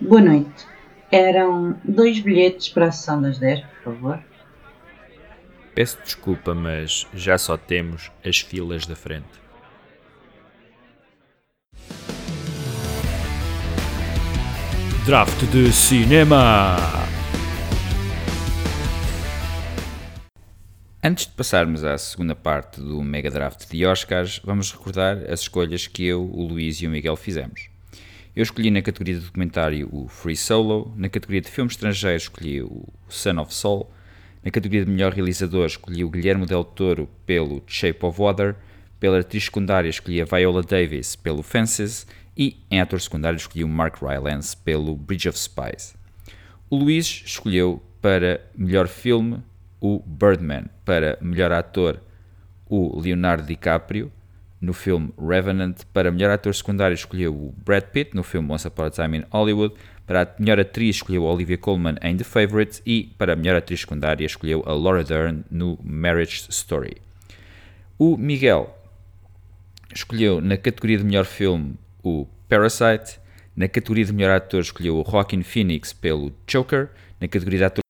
Boa noite. Eram dois bilhetes para a sessão das 10, por favor. Peço desculpa, mas já só temos as filas da frente. Draft de cinema! Antes de passarmos à segunda parte do Mega Draft de Oscars, vamos recordar as escolhas que eu, o Luís e o Miguel fizemos. Eu escolhi na categoria de documentário o Free Solo, na categoria de filme estrangeiro escolhi o Son of Soul, na categoria de melhor realizador escolhi o Guilherme Del Toro pelo Shape of Water, pela atriz secundária escolhi a Viola Davis pelo Fences e em ator secundário escolhi o Mark Rylance pelo Bridge of Spies. O Luís escolheu para melhor filme o Birdman, para melhor ator o Leonardo DiCaprio no filme Revenant, para melhor ator secundário escolheu o Brad Pitt. No filme Once Upon a Time in Hollywood, para a melhor atriz escolheu a Olivia Colman em The Favourite e para a melhor atriz secundária escolheu a Laura Dern no Marriage Story. O Miguel escolheu na categoria de melhor filme o Parasite, na categoria de melhor ator escolheu o Joaquin Phoenix pelo Joker, na categoria de ator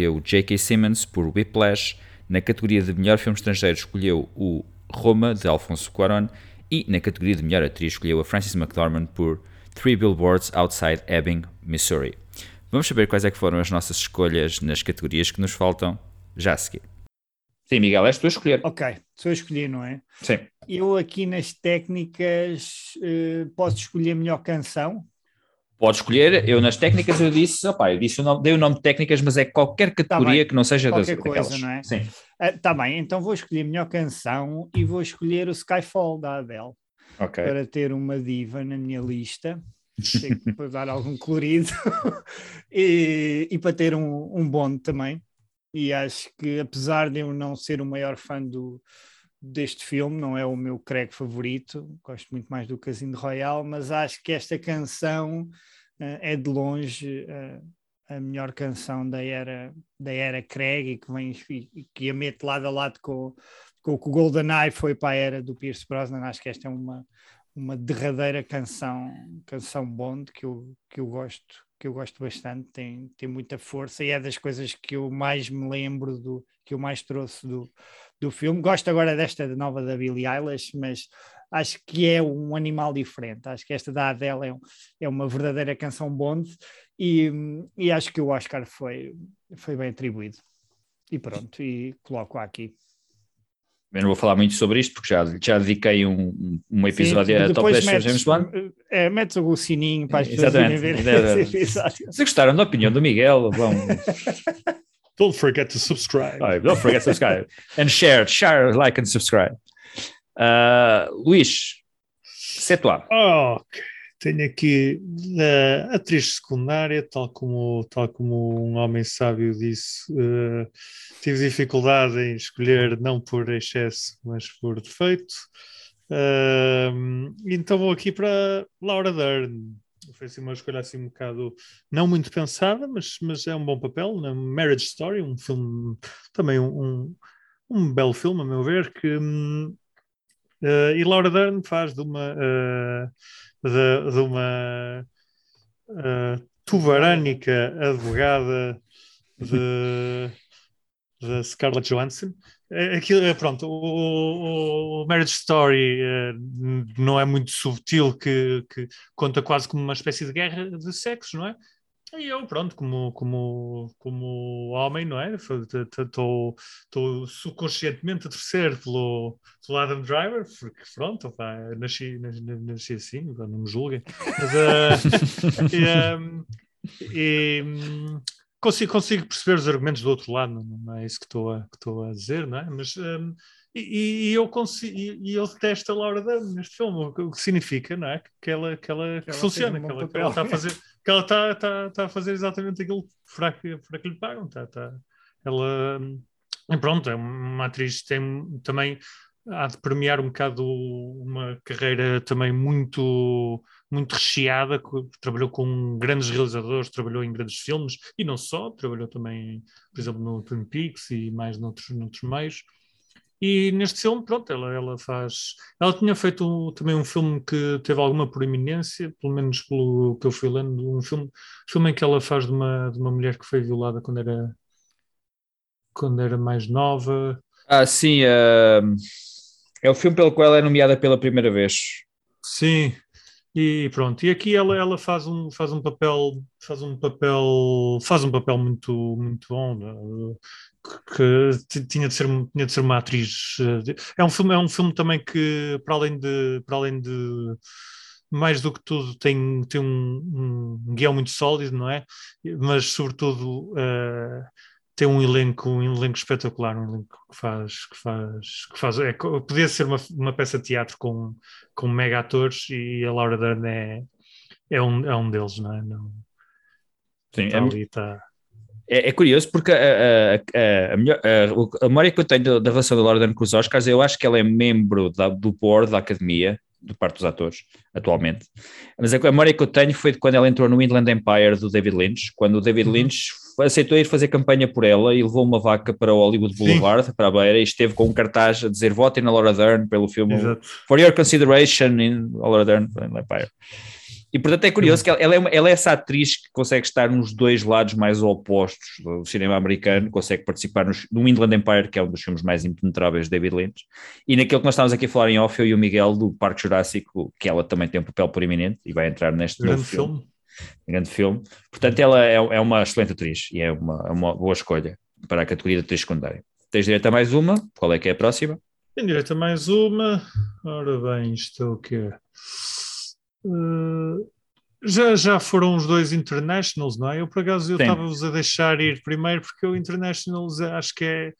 escolheu o J.K. Simmons por Whiplash, na categoria de melhor filme estrangeiro escolheu o Roma de Alfonso Cuarón e na categoria de melhor atriz escolheu a Frances McDormand por Three Billboards Outside Ebbing, Missouri. Vamos saber quais é que foram as nossas escolhas nas categorias que nos faltam já a seguir. Sim, Miguel, és tu a escolher. Ok, sou a escolher, não é? Sim. Eu aqui nas técnicas uh, posso escolher melhor canção. Pode escolher, eu nas técnicas eu disse, opa, eu disse o nome, dei o nome de técnicas, mas é qualquer tá categoria tá que não seja qualquer das, coisa, daquelas. não é? Sim. Uh, tá bem, então vou escolher melhor canção e vou escolher o Skyfall da Adele. Okay. Para ter uma diva na minha lista. para dar algum colorido e, e, para ter um, um bonde também. E acho que, apesar de eu não ser o maior fã do, deste filme, não é o meu Craig favorito, gosto muito mais do Casino Royal, mas acho que esta canção uh, é de longe uh, a melhor canção da era, da era Craig e que, vem, e que a mete lado a lado com, com o que o GoldenEye foi para a era do Pierce Brosnan. Acho que esta é uma, uma derradeira canção, canção Bond que eu, que eu gosto, que eu gosto bastante, tem, tem muita força e é das coisas que eu mais me lembro do que eu mais trouxe do, do filme. Gosto agora desta nova da Billie Eilish, mas acho que é um animal diferente. Acho que esta da Adele é, um, é uma verdadeira canção Bond e, e acho que o Oscar foi, foi bem atribuído. E pronto, e coloco aqui. Eu não vou falar muito sobre isto porque já, já dediquei um, um episódio Sim, a Top 10 metes, James Bond. É, metes o sininho para as pessoas verem ver esse episódio. Se gostaram da opinião do Miguel, vão. Don't forget to subscribe. Oh, don't forget to subscribe. and share, share, like and subscribe. Uh, Luís, toi. Oh, ok. Tenho aqui a atriz secundária, tal como, tal como um homem sábio disse, uh, tive dificuldade em escolher não por excesso, mas por defeito. Uh, então vou aqui para Laura Dern. Foi assim uma escolha assim um bocado não muito pensada, mas, mas é um bom papel. Na Marriage Story, um filme, também um, um, belo filme, a meu ver, que. Uh, e Laura Dern faz de uma de, de uma uh, tubarânica advogada de, de Scarlett Johansson. É, aquilo, é, pronto, o, o, Marriage Story uh, não é muito subtil, que, que conta quase como uma espécie de guerra de sexo, não é? E eu, pronto, como, como, como homem, não é? Estou subconscientemente a torcer pelo, pelo Adam Driver, porque pronto, opa, nasci, nasci, nasci assim, não me julguem. Mas, uh, e, um, e consigo, consigo perceber os argumentos do outro lado, não é isso que estou a, que a dizer, não é? Mas um, e, e, eu consigo, e, eu detesto a Laura Dern neste filme, o que significa, não é? Que ela, que ela, que, que funciona, que ela, que ela está a fazer que ela está tá, tá a fazer exatamente aquilo para que, para que lhe pagam. Tá, tá. Ela, e pronto, é uma atriz que tem também há de premiar um bocado uma carreira também muito muito recheada, trabalhou com grandes realizadores, trabalhou em grandes filmes e não só, trabalhou também, por exemplo, no Twin Peaks e mais noutros, noutros meios. E neste filme, pronto, ela, ela faz. Ela tinha feito também um filme que teve alguma proeminência, pelo menos pelo que eu fui lendo, um filme, filme em que ela faz de uma, de uma mulher que foi violada quando era, quando era mais nova. Ah, sim, uh, é o filme pelo qual ela é nomeada pela primeira vez. Sim, e pronto, e aqui ela, ela faz, um, faz um papel faz um papel faz um papel muito muito bom né? que, que tinha de ser tinha de ser uma atriz eh, é um filme é um filme também que para além de para além de mais do que tudo tem tem um, um guião muito sólido não é mas sobretudo uh, tem um elenco, um elenco espetacular, um elenco que faz, que faz, que faz é, podia ser uma, uma peça de teatro com, com mega atores e a Laura Dern é, é, um, é um deles, não é? Não, Sim, é, ali, tá... é, é, curioso porque a, a, a, a, melhor, a, a memória que eu tenho da relação da Laura Dern com os Oscars, eu acho que ela é membro da, do board da academia, do parte dos atores, atualmente. Mas a memória que eu tenho foi de quando ela entrou no Inland Empire do David Lynch, quando o David uhum. Lynch aceitou ir fazer campanha por ela e levou uma vaca para o Hollywood Boulevard, Sim. para a beira, e esteve com um cartaz a dizer votem na Laura Dern pelo filme Exato. For Your Consideration in Laura Dern Empire. E portanto é curioso que ela, é uma, ela, é essa atriz que consegue estar nos dois lados mais opostos do cinema americano, consegue participar no, no Inland Empire, que é um dos filmes mais impenetráveis de David Lynch, e naquele que nós estávamos aqui a falar em off, eu e o Miguel do Parque Jurássico, que ela também tem um papel proeminente e vai entrar neste grande filme. filme. Grande filme. Portanto, ela é, é uma excelente atriz e é uma, é uma boa escolha para a categoria de atriz secundária. Tens direito a mais uma? Qual é que é a próxima? Tenho direito a mais uma. Ora bem, isto é o quê? Uh, já, já foram os dois Internationals, não é? Eu, por acaso, eu estava-vos a deixar ir primeiro, porque o Internationals acho que é,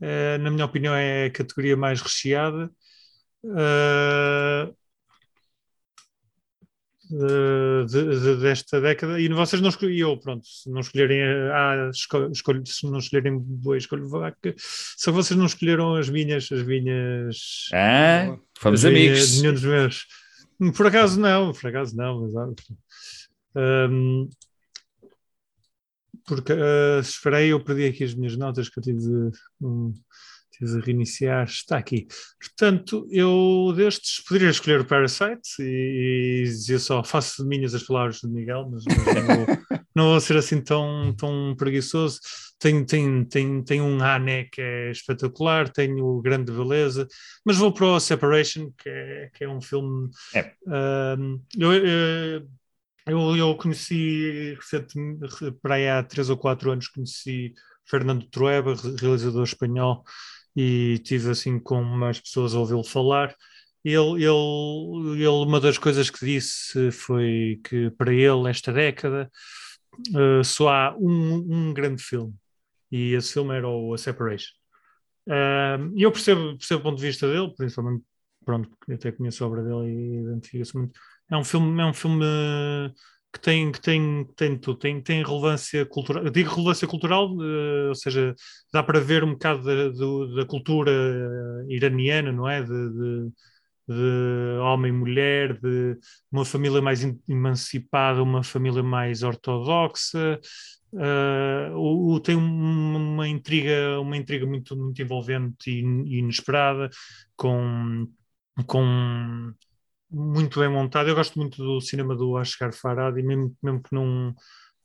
é, na minha opinião, é a categoria mais recheada. Uh, de, de, desta década e vocês não escolheram, pronto, se não escolherem ah, escolho, se não escolherem boa escolho vaca, só vocês não escolheram as minhas, as minhas ah, fomos amigos. nenhum dos meus. Por acaso não, por acaso não, mas um, porque uh, esperei, eu perdi aqui as minhas notas que eu tive de um, de reiniciar, está aqui. Portanto, eu destes poderia escolher o Parasite e, e dizer só, faço minhas as palavras de Miguel, mas, mas não, vou, não, vou, ser assim tão, tão preguiçoso. Tem, tem, tem, tem um Ane que é espetacular, tenho Grande Beleza, mas vou para o Separation, que é, que é um filme. É. Um, eu, eu, eu conheci para aí há três ou quatro anos, conheci Fernando Trueba, realizador espanhol, e tive assim com mais pessoas a ouvi-lo falar. Ele, ele, ele, uma das coisas que disse foi que para ele, esta década, uh, só há um, um grande filme e esse filme era o A Separation. E eu percebo, percebo o ponto de vista dele, principalmente, pronto, porque até conheço a obra dele e identifico-se muito. É um filme, é um filme que tem, que tem, tem tudo, tem, tem relevância cultural, eu digo relevância cultural, uh, ou seja, dá para ver um bocado da, da cultura iraniana, não é? De, de, de homem e mulher, de uma família mais emancipada, uma família mais ortodoxa, Uh, o, o, tem uma intriga, uma intriga muito, muito envolvente e, e inesperada, com, com muito bem montado. Eu gosto muito do cinema do Asghar Farhadi, mesmo, mesmo que não,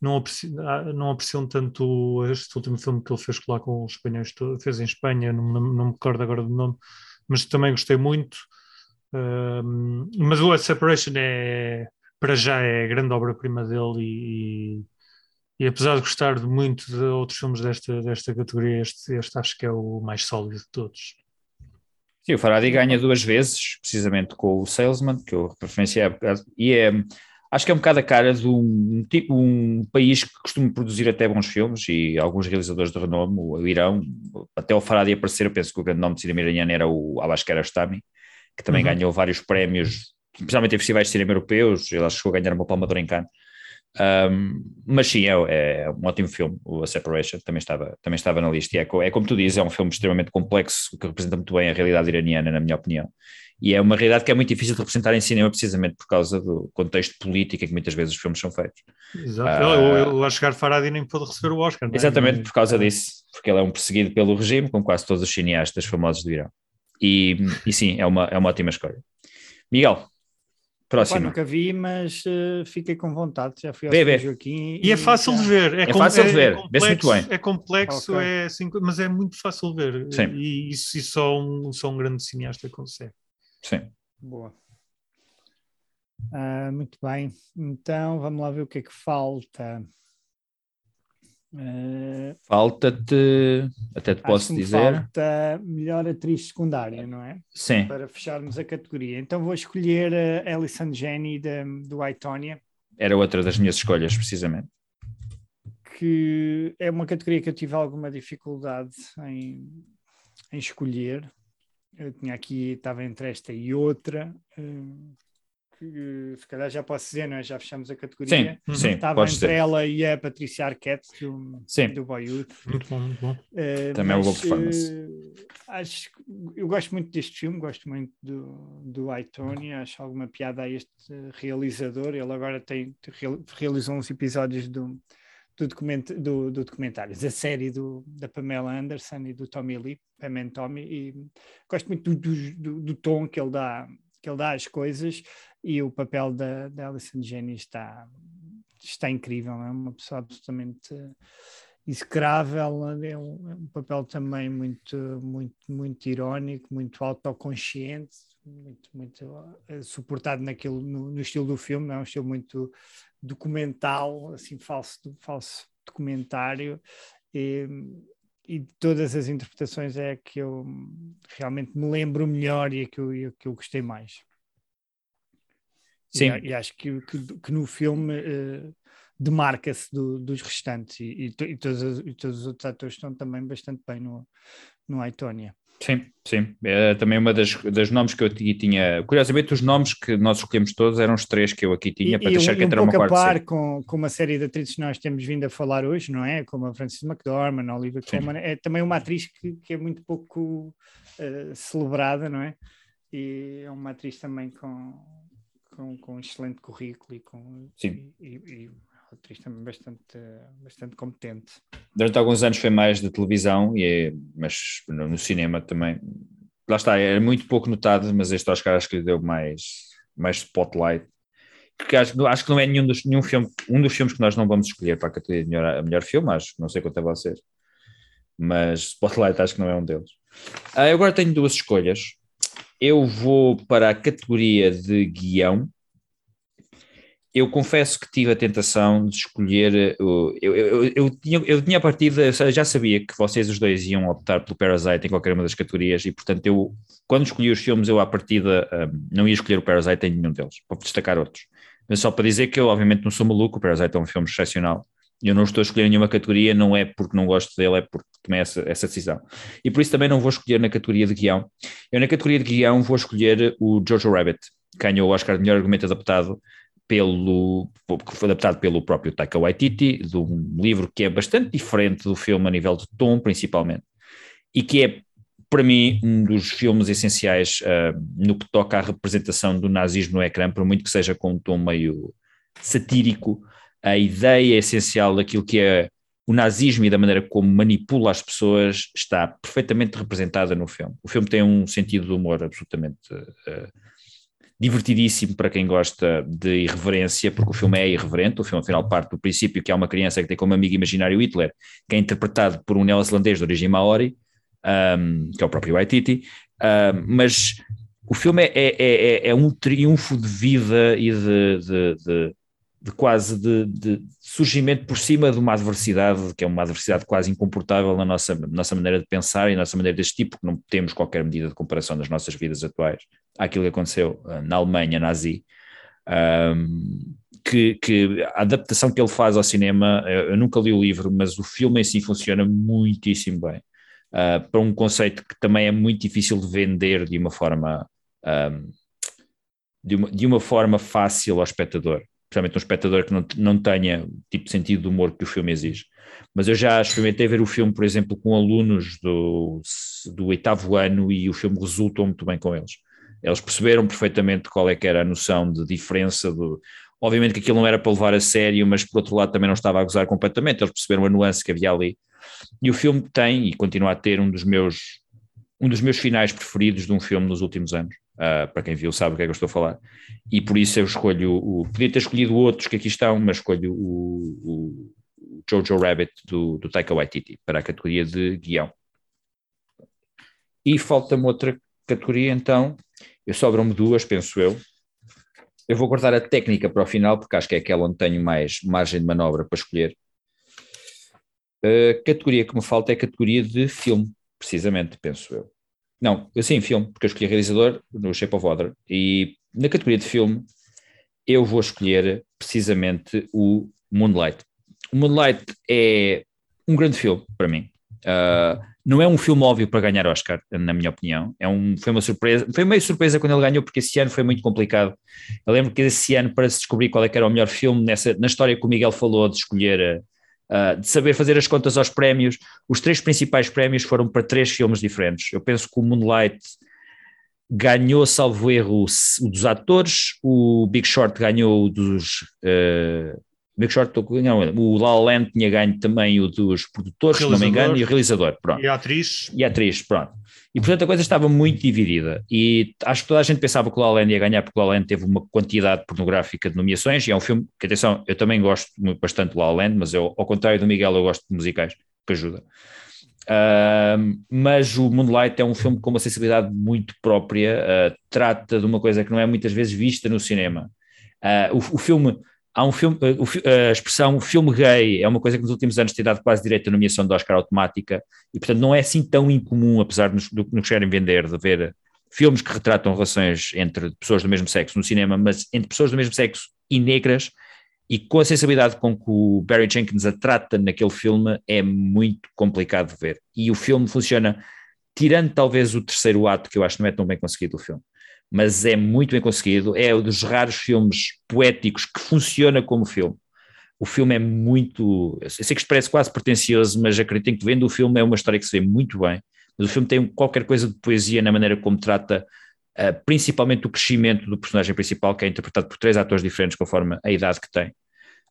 não, apreci, ah, não apreciam tanto este último filme que ele fez lá com os espanhóis, fez em Espanha, não, não, não me recordo agora do nome, mas também gostei muito. Uh, mas o A Separation é, para já, é a grande obra-prima dele e, e e apesar de gostar muito de outros filmes desta, desta categoria, este, este acho que é o mais sólido de todos. Sim, o Faradi ganha duas vezes, precisamente com o Salesman, que eu referenciei e é, acho que é um bocado a cara de um, tipo, um país que costuma produzir até bons filmes e alguns realizadores de renome, o Irão, até o Faradi aparecer, eu penso que o grande nome de cinema iraniano era o Alaskar Astami, que também uhum. ganhou vários prémios, especialmente em festivais de cinema europeus, ele chegou a ganhar uma palma de em Cannes Um, mas sim, é, é, um ótimo filme, o A Separation, também estava, também estava na lista. E é, é como tu dizes, é um filme extremamente complexo que representa muito bem a realidade iraniana, na minha opinião. E é uma realidade que é muito difícil de representar em cinema, precisamente por causa do contexto político em que muitas vezes os filmes são feitos. Exato. Uh, chegar Faradi nem pôde receber o Oscar. É? Exatamente, por causa disso, porque ele é um perseguido pelo regime, como quase todos os cineastas famosos do Irão. E, e sim, é uma, é uma ótima escolha. Miguel, próximo. nunca vi, mas uh, fiquei com vontade. Já fui ao vê, Joaquim. E, e é fácil já... de ver. É, é fácil de ver, é muito bem. É complexo, okay. é assim, mas é muito fácil de ver. Sim. E isso só um, só um grande cineasta consegue. Sim. Boa. Uh, muito bem. Então vamos lá ver o que é que falta. Uh, Falta-te, até te posso dizer. Falta melhor atriz secundária, não é? Sim. Para fecharmos a categoria. Então vou escolher a Alison Jenny de, do Itonia. Era outra das minhas escolhas, precisamente. Que é uma categoria que eu tive alguma dificuldade em, em escolher. Eu tinha aqui, estava entre esta e outra. Uh, que se calhar já posso dizer, não é? Já fechamos a categoria. Sim, sim Estava entre ser. ela e a Patrícia Arquette do, sim. do Boyhood. Muito bom, muito bom. Uh, Também é uma boa performance. Uh, acho, eu gosto muito deste filme, gosto muito do, do Tony, acho alguma piada a este realizador. Ele agora tem, realizou uns episódios do, do, document, do, do documentário, da série do, da Pamela Anderson e do Tommy Lee, Pam and Tommy, e gosto muito do, do, do tom que ele dá que ele dá às coisas e o papel da, da Alison Jenny está, está incrível, é uma pessoa absolutamente execrável, é um, é um, papel também muito, muito, muito irónico, muito autoconsciente, muito, muito uh, suportado naquilo, no, no, estilo do filme, é um estilo muito documental, assim, falso, falso documentário, e, e todas as interpretações é a que eu realmente me lembro melhor e a que eu, a que eu gostei mais. Sim. E, e acho que, que, que, no filme uh, demarca-se do, dos restantes e, e, e, todos, e todos os outros atores estão também bastante bem no, no Aitonia. Sim, sim. É também uma das, das nomes que eu tinha. Curiosamente, os nomes que nós escolhemos todos eram os três que eu aqui tinha e, para deixar um, que entrara um uma quarta. par com, com uma série de atrizes que nós temos vindo a falar hoje, não é? Como a Frances McDormand, a Olivia Colman. É também uma atriz que, que é muito pouco uh, celebrada, não é? E é uma atriz também com, com, com um excelente currículo e com. Sim. E, e, e atriz também bastante, bastante competente. Durante alguns anos foi mais de televisão, e é, mas no, cinema também. Lá está, era muito pouco notado, mas este Oscar acho que lhe deu mais, mais spotlight. Porque acho, acho que não é nenhum dos, nenhum filme, um dos filmes que nós não vamos escolher para a categoria de melhor, melhor filme, acho, não sei quanto a vocês. Mas Spotlight acho que não é um deles. Ah, eu agora tenho duas escolhas. Eu vou para a categoria de guião eu confesso que tive a tentação de escolher. Eh, eu, eu, eu, eu, tinha, eu tinha a partida, já sabia que vocês os dois iam optar pelo Parasite em qualquer uma das categorias, e portanto, eu, quando escolhi os filmes, eu à partida um, não ia escolher o Parasite em nenhum deles, para destacar outros. Mas só para dizer que eu, obviamente, não sou maluco, o Parasite é um filme excepcional. Eu não estou a escolher nenhuma categoria, não é porque não gosto dele, é porque tomei essa, essa decisão. E por isso também não vou escolher na categoria de guião. Eu, na categoria de guião, vou escolher o Jojo Rabbit, que ganhou o Oscar de melhor argumento adaptado pelo, que foi adaptado pelo próprio Taika Waititi, de um livro que é bastante diferente do filme a nível de tom, principalmente, e que é, para mim, um dos filmes essenciais uh, no que toca à representação do nazismo no ecrã, por muito que seja com um tom meio satírico, a ideia essencial daquilo que é o nazismo e da maneira como manipula as pessoas está perfeitamente representada no filme. O filme tem um sentido de humor absolutamente uh, divertidíssimo para quem gosta de irreverência, porque o filme é irreverente, o filme afinal parte do princípio que há uma criança que tem como amigo imaginário Hitler, que é interpretado por um neozelandês de origem maori, um, que é o próprio Waititi, um, mas o filme é, é, é, é, um triunfo de vida e de, de, de de quase de, de, surgimento por cima de uma adversidade, que é uma adversidade quase incomportável na nossa, nossa maneira de pensar e na nossa maneira deste tipo, que não temos qualquer medida de comparação nas nossas vidas atuais àquilo que aconteceu uh, na Alemanha nazi. Um, que, que, a adaptação que ele faz ao cinema, eu, eu, nunca li o livro, mas o filme em si funciona muitíssimo bem. Uh, para um conceito que também é muito difícil de vender de uma forma um, de, uma, de uma forma fácil ao espectador especialmente um espectador que não, não tenha o tipo de sentido de humor que o filme exige. Mas eu já experimentei ver o filme, por exemplo, com alunos do, do oitavo ano e o filme resultou muito bem com eles. Eles perceberam perfeitamente qual é que era a noção de diferença do, Obviamente que aquilo não era para levar a sério, mas por outro lado também não estava a gozar completamente, eles perceberam a nuance que havia ali. E o filme tem e continua a ter um dos meus um dos meus finais preferidos de um filme nos últimos anos. Uh, para quem viu sabe o que é que eu estou a falar. E por isso eu escolho o. Podia ter escolhido outros que aqui estão, mas escolho o, o Jojo Rabbit do, do Taika Waititi para a categoria de guião. E falta-me outra categoria, então. Eu sobram-me duas, penso eu. Eu vou guardar a técnica para o final, porque acho que é aquela onde tenho mais margem de manobra para escolher. A categoria que me falta é a categoria de filme, precisamente, penso eu. Não, sim, filme, porque eu escolhi realizador no Shape of Water. E na categoria de filme, eu vou escolher precisamente o Moonlight. O Moonlight é um grande filme para mim. Uh, não é um filme óbvio para ganhar Oscar, na minha opinião. É um, foi uma surpresa, foi meio surpresa quando ele ganhou, porque esse ano foi muito complicado. Eu lembro que esse ano, para se descobrir qual é era o melhor filme, nessa, na história que o Miguel falou, de escolher, uh, de saber fazer as contas aos prémios, os três principais prémios foram para três filmes diferentes. Eu penso que o Moonlight ganhou, salvo erro, o dos atores, o Big Short ganhou o dos. Uh, Short, não, o La La Land tinha ganho também o dos produtores, se não me engano, e o realizador, pronto. E a atriz. E a atriz, pronto. E portanto a coisa estava muito dividida e acho que toda a gente pensava que o La La Land ia ganhar porque o La La Land teve uma quantidade pornográfica de nomeações e é um filme que, atenção, eu também gosto bastante do La Land, mas eu, ao contrário do Miguel, eu gosto de musicais, que ajuda. Uh, mas o Moonlight é um filme com uma sensibilidade muito própria, uh, trata de uma coisa que não é muitas vezes vista no cinema. Uh, o, o filme há um filme, eh, a expressão filme gay é uma coisa que nos últimos anos tem dado quase direito à nomeação de Oscar automática e, portanto, não é assim tão incomum, apesar de nos, de nos querem vender, de ver filmes que retratam relações entre pessoas do mesmo sexo no cinema, mas entre pessoas do mesmo sexo e negras, e com a sensibilidade com que o Barry Jenkins a trata naquele filme é muito complicado de ver. E o filme funciona, tirando talvez o terceiro ato, que eu acho que não é tão bem conseguido o filme mas é muito bem conseguido. É um dos raros filmes poéticos que funciona como filme. O filme é muito. Eu sei que parece quase pretencioso, mas acreditem que vendo o filme é uma história que se vê muito bem. Mas o filme tem qualquer coisa de poesia na maneira como trata, uh, principalmente o crescimento do personagem principal, que é interpretado por três atores diferentes conforme a idade que tem.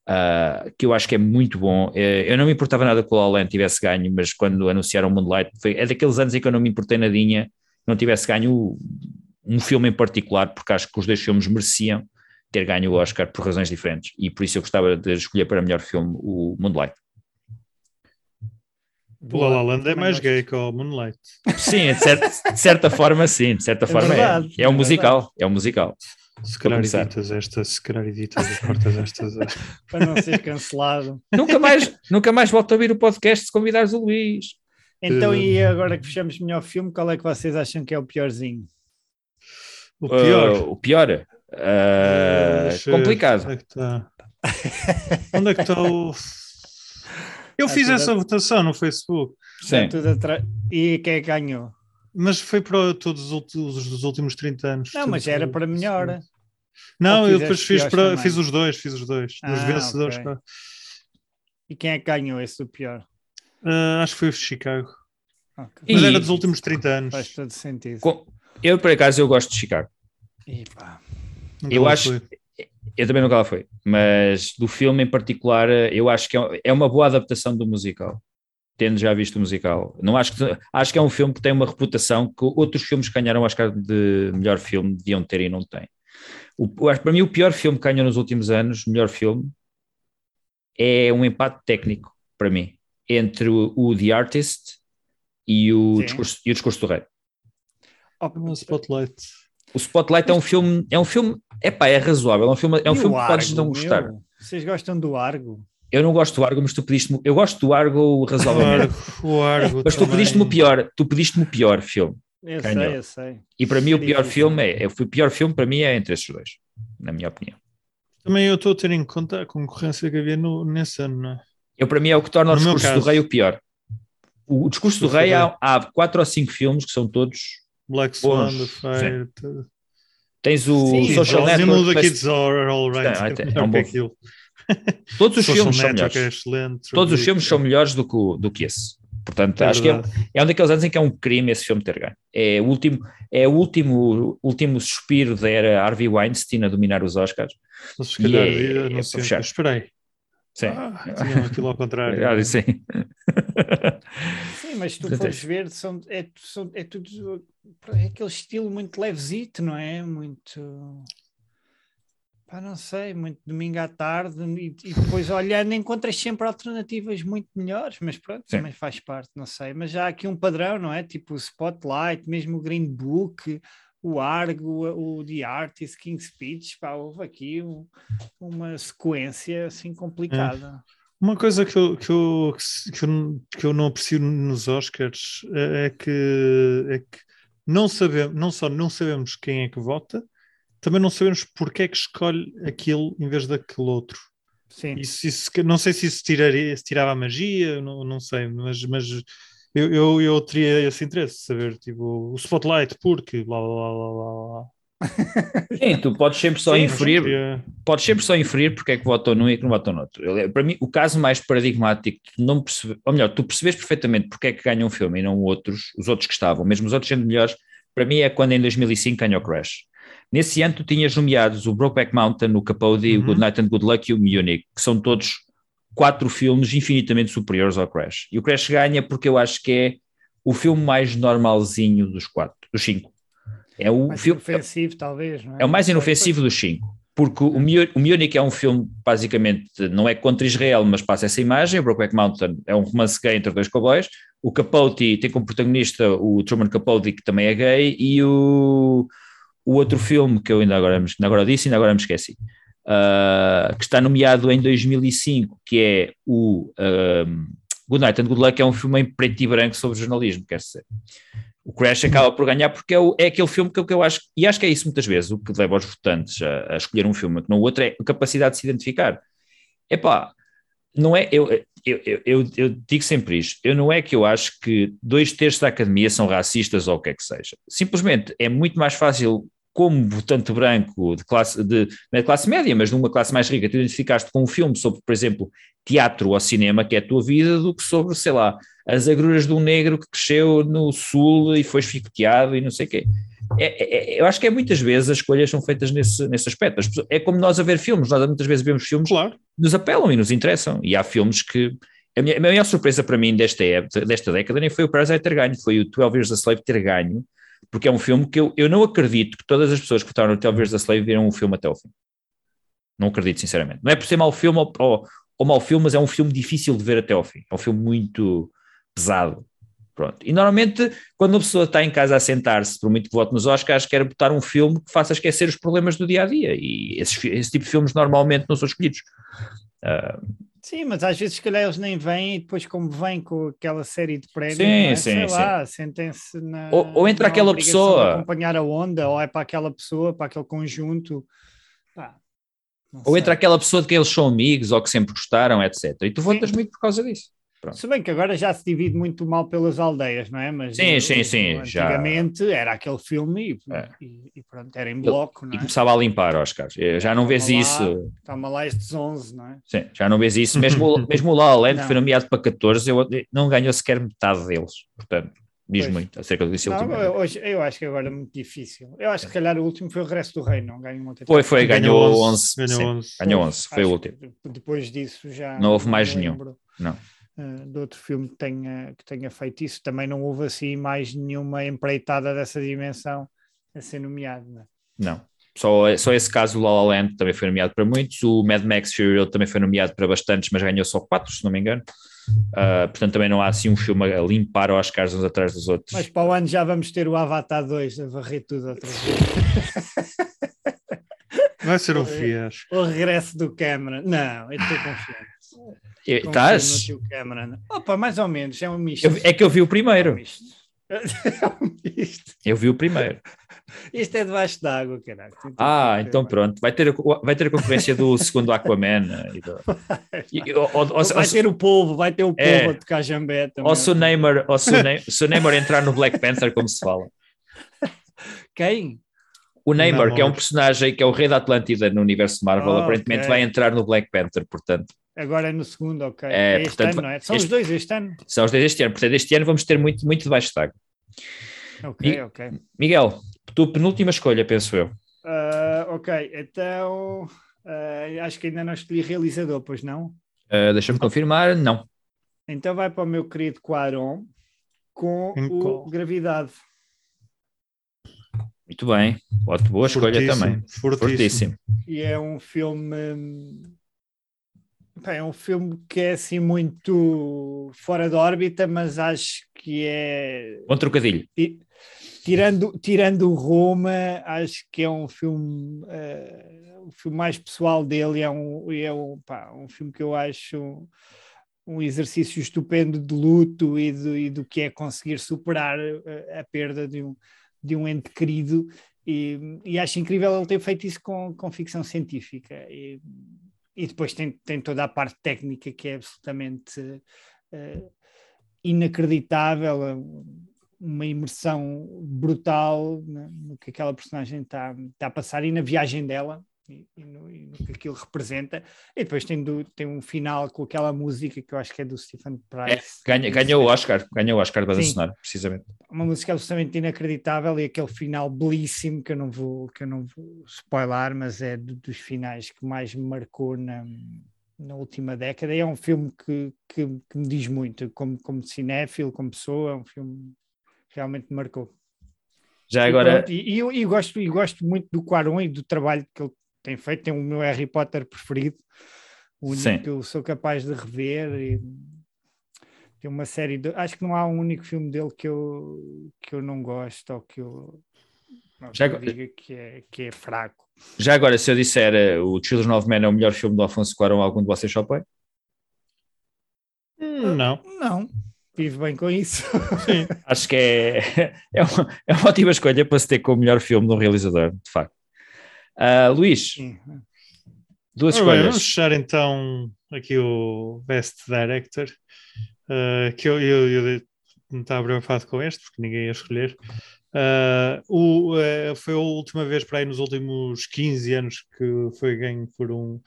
Uh, que eu acho que é muito bom. Uh, eu não me importava nada que o Alan tivesse ganho, mas quando anunciaram o Moonlight, foi, é daqueles anos em que eu não me importei nadinha, não tivesse ganho um filme em particular, porque acho que os dois filmes mereciam ter ganho o Oscar por razões diferentes, e por isso eu gostava de escolher para melhor filme o Moonlight. O La La Land é mais gay que o Moonlight. Sim, de certa, de certa forma sim, de certa é forma é. verdade, é. É um é musical, é um musical. Se calhar editas esta, se calhar editas e cortas estas. para não ser cancelado. nunca mais, nunca mais volto a ouvir o podcast se convidares o Luís. Então, uh... e agora que fechamos melhor filme, qual é que vocês acham que é o piorzinho? O pior. Uh, o pior. Uh, complicado. Onde é que está? Onde é que está o. Eu fiz essa votação no Facebook. Sim. E quem é ganhou? Mas foi para todos os, últimos 30 anos. Não, mas era para melhor. Não, eu depois fiz, para, fiz os dois, fiz os dois. Ah, os vencedores. Okay. E quem é que ganhou esse do pior? Uh, acho que foi o Chicago. Okay. Mas e... era dos últimos 30 anos. Faz todo sentido. Com... Eu, por acaso, eu gosto de Chicago. Epa. Eu acho. Foi. Eu também nunca lá fui, mas do filme em particular, eu acho que é, é uma boa adaptação do musical. Tendo já visto o musical, não acho que acho que é um filme que tem uma reputação que outros filmes que ganharam o Oscar de melhor filme deviam ter e não têm. O, para mim, o pior filme que ganhou nos últimos anos, melhor filme, é um empate técnico para mim entre o, o The Artist e o, discurso, e o Discurso do Rei. Oh, Spotlight. O Spotlight é um filme, é um filme, epá, é razoável, é um filme, é um filme que podes não gostar. Meu, vocês gostam do Argo? Eu não gosto do Argo, mas tu pediste-me, eu gosto do Argo razoavelmente. o Argo mas tu pediste-me o pior, tu pediste-me o pior filme. Eu Ganhou. sei, eu sei. E para mim o pior filme é, é, o pior filme para mim é entre esses dois, na minha opinião. Também eu estou a ter em conta a concorrência que havia no, nesse ano, não é? Eu para mim é o que torna no o discurso do rei o pior. O, o discurso do rei há, há quatro ou cinco filmes que são todos Black Swan, The Fire. Tens o Sim, Social o Network. da mas Kids are all right. É, é, É, é um bom- aquilo. Todos os filmes são é melhores. excelente. Todos os filmes são melhores do que, do que esse. Portanto, É acho que é, verdade. é um daqueles anos em que é um crime esse filme ter ganho. É o último, é o último, último suspiro da era Harvey Weinstein a dominar os Oscars. Mas se calhar, E é- é não sei. fechar. Espera aí. Sim. Ah, tinham aquilo ao contrário. Ah, sim. Sim, mas se tu fores ver, são, é, são- é tudo é aquele estilo muito levezito, não é? Muito. Pá, não sei, muito domingo à tarde e, e depois olhando encontras sempre alternativas muito melhores, mas pronto, Sim. também faz parte, não sei. Mas já há aqui um padrão, não é? Tipo o Spotlight, mesmo o Green Book, o Argo, o The Artist, King's Speech, pá, houve aqui um- uma sequência assim complicada. Uma coisa que eu, que, eu, que, eu, que eu não aprecio nos Oscars é é que, é que não, sabemos, não só não sabemos quem é que vota, também não sabemos porque é que escolhe aquele em vez daquele outro. Sim. Isso, isso, não sei se isso tiraria, se tirava a magia, não, não sei, mas, mas eu, eu, eu teria esse interesse, saber tipo, o Spotlight, porque blá blá blá blá blá. Sim, tu podes sempre só Sim, inferir, Queria- podes sempre só inferir porque é que votou num e que não votou noutro. Eu- Para mim, o caso mais paradigmático, não percebe, ou melhor, tu percebes perfeitamente porque é que ganha um filme e não outros, os outros que estavam, mesmo os outros sendo melhores, para mim é quando em 2005 ganhou Crash. Nesse ano tu tinhas nomeados o Brokeback Mountain, o o Uhum. Good Night and Good Luck e o Munich, que são todos quatro filmes infinitamente superiores ao Crash. E o Crash ganha porque eu acho que é o filme mais normalzinho dos quatro, dos cinco. É o mais filme, inofensivo, talvez, não é? é o mais inofensivo dos cinco. Porque o, o Munich é um filme, basicamente, não é contra Israel, mas passa essa imagem. O Brokeback Mountain é um romance gay entre dois cowboys. O Capote tem como protagonista o Truman Capote, que também é gay. E o, o outro filme, que eu ainda agora, ainda agora disse, ainda agora me esqueci, ah, que está nomeado em 2005, que é o um, Good Night and Good Luck, é um filme em preto e branco sobre jornalismo, quer dizer. O Crash acaba por ganhar porque é, o- é aquele filme que, eu- que eu acho, e acho que é isso muitas vezes, o que leva os votantes a, a escolher um filme, que no outro é a capacidade de se identificar. Epá, não é, eu, eu, eu, eu digo sempre isto, eu não é que eu acho que dois terços da academia são racistas ou o que é que seja. Simplesmente é muito mais fácil, como votante branco de classe, de, de classe média, mas numa classe mais rica, tu identificaste com um filme sobre, por exemplo, teatro ou cinema, que é a tua vida, do que sobre, sei lá, as agruras de um negro que cresceu no sul e foi chicoteado e não sei o quê. É, é- é- eu acho que é muitas vezes as escolhas são feitas nesse, nesse aspecto. As pessoas- é como nós a ver filmes, nós muitas vezes vemos filmes Claro, que nos apelam e nos interessam, e há filmes que. A, minha, a maior surpresa para mim desta, época, desta década nem foi o Parasite ter ganho, foi o 12 Years a Slave ter ganho, porque é um filme que eu, eu não acredito que todas as pessoas que votaram no 12 Years a Slave viram o filme até ao fim. Não acredito, sinceramente. Não é por ser mau filme ou, ou, ou mau filme, mas é um filme difícil de ver até ao fim. É um filme muito pesado. Pronto. E normalmente, quando uma pessoa está em casa a sentar-se, por muito que vote nos Oscars, quer botar um filme que faça esquecer os problemas do dia a dia. E esses, esse tipo de filmes normalmente não são escolhidos. Ah, Sim, mas às vezes, se calhar, eles nem vêm e depois, como vêm com aquela série de prémios, Sim, é? sim, sei sim. lá, sentem-se na. Ou- ou entra aquela pessoa- acompanhar a onda, ou é para aquela pessoa, para aquele conjunto. Pá, ou sei. entra aquela pessoa de que eles são amigos ou que sempre gostaram, etc. E tu votas muito por causa disso. Se bem que agora já se divide muito mal pelas aldeias, não é? Mas Sim, sim, sim, já- Antigamente era aquele filme e, É. e- e pronto, era em bloco, E não é? começava a limpar, Oscar. Já não vês lá. isso. Toma lá estes 11, não é? Sim, já não vês isso. Mesmo, o- mesmo o La que foi nomeado para 14, eu, não ganhou sequer metade deles. Portanto, diz Pois. muito acerca desse Não, último. eu, hoje, eu acho que agora é muito difícil. Eu acho que se calhar o último foi o Regresso do Rei, não ganhou um Foi, foi, ganhou 11. Ganhou sim, 11. ganhou 11, foi o último. Depois disso já Não houve mais nenhum. lembro, Não. Eh, de outro filme que tenha, que tenha feito isso. Também não houve assim mais nenhuma empreitada dessa dimensão a ser nomeado. Não é? Não. Só, só esse caso, o La La Land também foi nomeado para muitos. O Mad Max Fury Road também foi nomeado para bastantes, mas ganhou só 4, se não me engano. Ah, portanto, também não há assim um filme a limpar Oscars uns atrás dos outros. Mas para o ano já vamos ter o Avatar 2 a varrer tudo outra vez. Vai ser um fiasco. o regresso do Cameron. Não, eu estou confiante. E- Confio Estás? Opa, mais ou menos, é um misto. Eu- É que eu vi o É um primeiro. misto. É um misto. Eu vi o primeiro. Isto é debaixo d'água, caralho. Ah, então pronto. Vai ter, a- vai ter a concorrência do segundo Aquaman. eh, E do, e- ou- ou- ou- vai ter o polvo, vai ter o É. a tocar jambé também. ou se o Neymar, ou se o Ney- se o Neymar entrar no Black Panther, como se fala. Quem? o Namor. que é um personagem que é o rei da Atlântida no universo de Marvel, Oh, aparentemente ok. vai entrar no Black Panther, portanto, Agora é no segundo, ok. É, É, este portanto, ano, não é? São este- os dois este ano? são os dois este ano. Portanto, este ano vamos ter muito, muito debaixo de água. Ok, E- ok. Miguel, tua penúltima escolha, penso eu. Ah, ok, então ah, acho que ainda não escolhi realizador, pois não? Uh, Deixa-me confirmar, não. Então vai para o meu querido Quaron com Em o qual? Gravidade. Muito bem, boa escolha Fortíssimo, também. Fortíssimo. Fortíssimo. E é um filme. Pá, é um filme que é assim muito fora da órbita, mas acho que é. Bom trocadilho. ti- Tirando, tirando Roma, acho que é um filme, eh, o filme mais pessoal dele. É um, é um, pá, um filme que eu acho um exercício estupendo de luto e, do- e do que é conseguir superar eh, a perda de um, de um ente querido. E, e acho incrível ele ter feito isso com, com ficção científica. E, e depois tem, tem toda a parte técnica que é absolutamente eh, inacreditável, uma imersão brutal né, no que aquela personagem está tá a passar e na viagem dela. E, e no, e no que aquilo representa, e depois tem, do- tem um final com aquela música que eu acho que é do Stephen É, Price. ganha, ganha o Oscar, ganha o Oscar Sim. sonora, precisamente. uma música absolutamente inacreditável e aquele final belíssimo que eu não vou, que eu não vou spoiler, mas é do- dos finais que mais me marcou na, na última década. E é um filme que, que, que me diz muito, como, como cinéfilo, como pessoa, é um filme que realmente me marcou. Já E agora, pronto, E, e eu e gosto, e gosto muito do Quaron e do trabalho que ele tem feito. Tem o meu Harry Potter preferido, o único Sim. que eu sou capaz de rever. E tem uma série de. Acho que não há um único filme dele que eu, que eu não gosto ou que eu, não, Já que eu agora- diga que é, que é fraco. já agora, se eu disser eh, o Children of Men é o melhor filme do Alfonso Cuarón, algum de vocês só põe? Hum, Não. Não, vivo bem com isso. Acho que é, é, uma, é uma ótima escolha para se ter como melhor filme de um realizador, de facto. Ah, Luís, Sim. duas Ora bem, vamos fechar então aqui o Best Director, uh, que eu, eu, eu não estava preocupado com este, porque ninguém ia escolher. Uh, o, uh, foi a última vez para aí nos últimos 15 anos que foi ganho por um,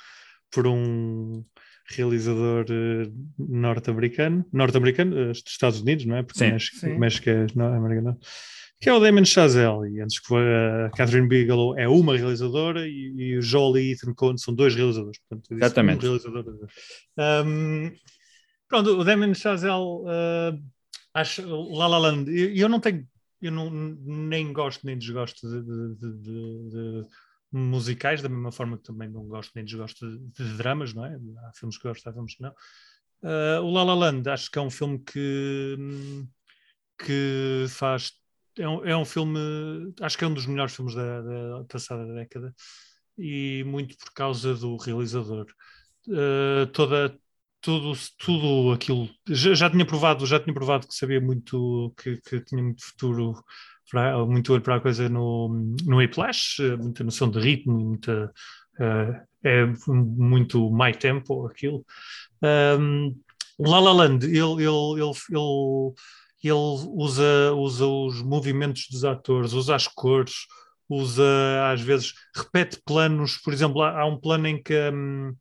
por um realizador uh, norte-americano, norte-americano, uh, dos Estados Unidos, não é? Porque Sim. México, Sim. México é não, é americano. Que é o Damon Chazelle, e antes que a Catherine Bigelow é uma realizadora e, e o Joel e Ethan Coen são dois realizadores. Portanto, disse Exatamente. Um realizador. Um, pronto, o Damon Chazelle, uh, acho, La La Land, eu, eu não tenho, eu não, nem gosto nem desgosto de, de- de- de- musicais, da mesma forma que também não gosto nem desgosto de, dramas, não é? Há filmes que gosto, há filmes que não. Uh, o La La Land, acho que é um filme que, que faz. É um, é um filme, acho que é um dos melhores filmes da, da passada década e muito por causa do realizador. Uh, toda, tudo, tudo aquilo. Já, já tinha provado, já tinha provado que sabia muito, que, que tinha muito futuro, para, muito olho para a coisa no, no Whiplash, eh, muita noção de ritmo, muita. eh, é muito my tempo aquilo. Um, La La Land, ele, ele, ele, ele, ele usa, usa os movimentos dos atores, usa as cores, usa às vezes, repete planos, por exemplo, há, há um plano em que, hum,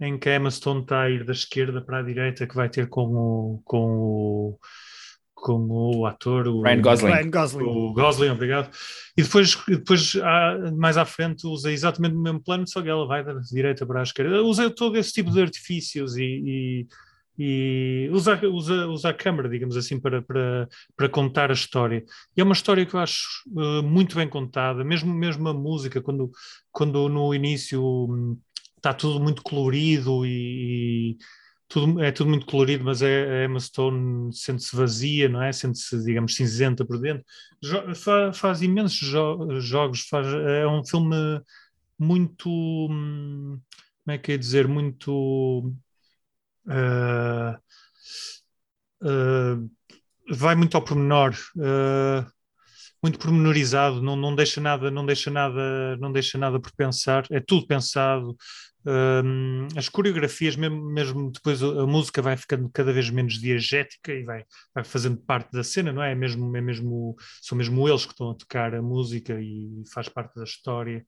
em que a Emma Stone está a ir da esquerda para a direita que vai ter com o, com o, com o ator, o Ryan Gosling. Ryan Gosling. o Gosling, obrigado. E depois, depois há- mais à frente usa exatamente o mesmo plano, só que ela vai da direita para a esquerda. Usa todo esse tipo de artifícios e, e, e usa, usa, usa a câmara, digamos assim, para, para, para contar a história. E é uma história que eu acho eh, muito bem contada, mesmo, mesmo a música, quando, quando no início hum, está tudo muito colorido e, e tudo, é tudo muito colorido, mas é, a Emma Stone sente-se vazia, não é? Sente-se, digamos, cinzenta por dentro. Jo- fa- faz imensos jo- jogos, faz, é um filme muito, hum, como é que é dizer, muito ah, ah, vai muito ao pormenor, ah, muito pormenorizado, não, não deixa nada, não deixa nada, não deixa nada por pensar, é tudo pensado. Um, as coreografias, mesmo, mesmo depois a música vai ficando cada vez menos diegética e vai, vai fazendo parte da cena, não é? é mesmo, é mesmo, são mesmo eles que estão a tocar a música e faz parte da história.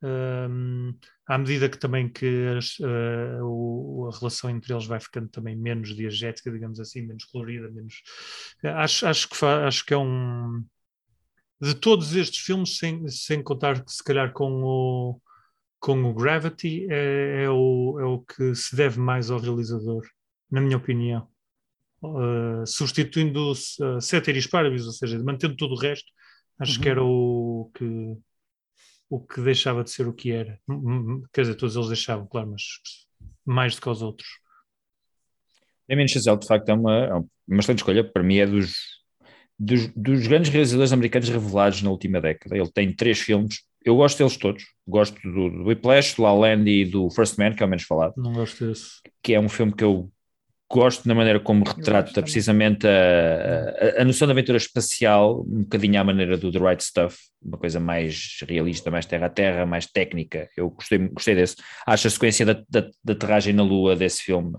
Um, à medida que também que as, uh, a relação entre eles vai ficando também menos diegética, digamos assim, menos colorida, menos acho, acho, que, acho que é um de todos estes filmes, sem, sem contar que se calhar com o com o Gravity é, é, o, é o que se deve mais ao realizador, na minha opinião. Uh, substituindo uh, Ceteris Paribus, ou seja, mantendo todo o resto, acho uhum. que era o que, o que deixava de ser o que era. Quer dizer, todos eles deixavam, claro, mas mais do que os outros. Damien Chazelle, de facto, é uma, é uma excelente escolha. Para mim, é dos, dos, dos grandes realizadores americanos revelados na última década. Ele tem três filmes eu gosto deles todos. Gosto do, do Whiplash, do La Land e do First Man, que é o menos falado. Não gosto desse. Que é um filme que eu gosto da maneira como retrata precisamente a, a, a, noção de aventura espacial, um bocadinho à maneira do The Right Stuff, uma coisa mais realista, mais terra a terra, mais técnica. Eu gostei, gostei desse. Acho a sequência da, da, da aterragem na Lua desse filme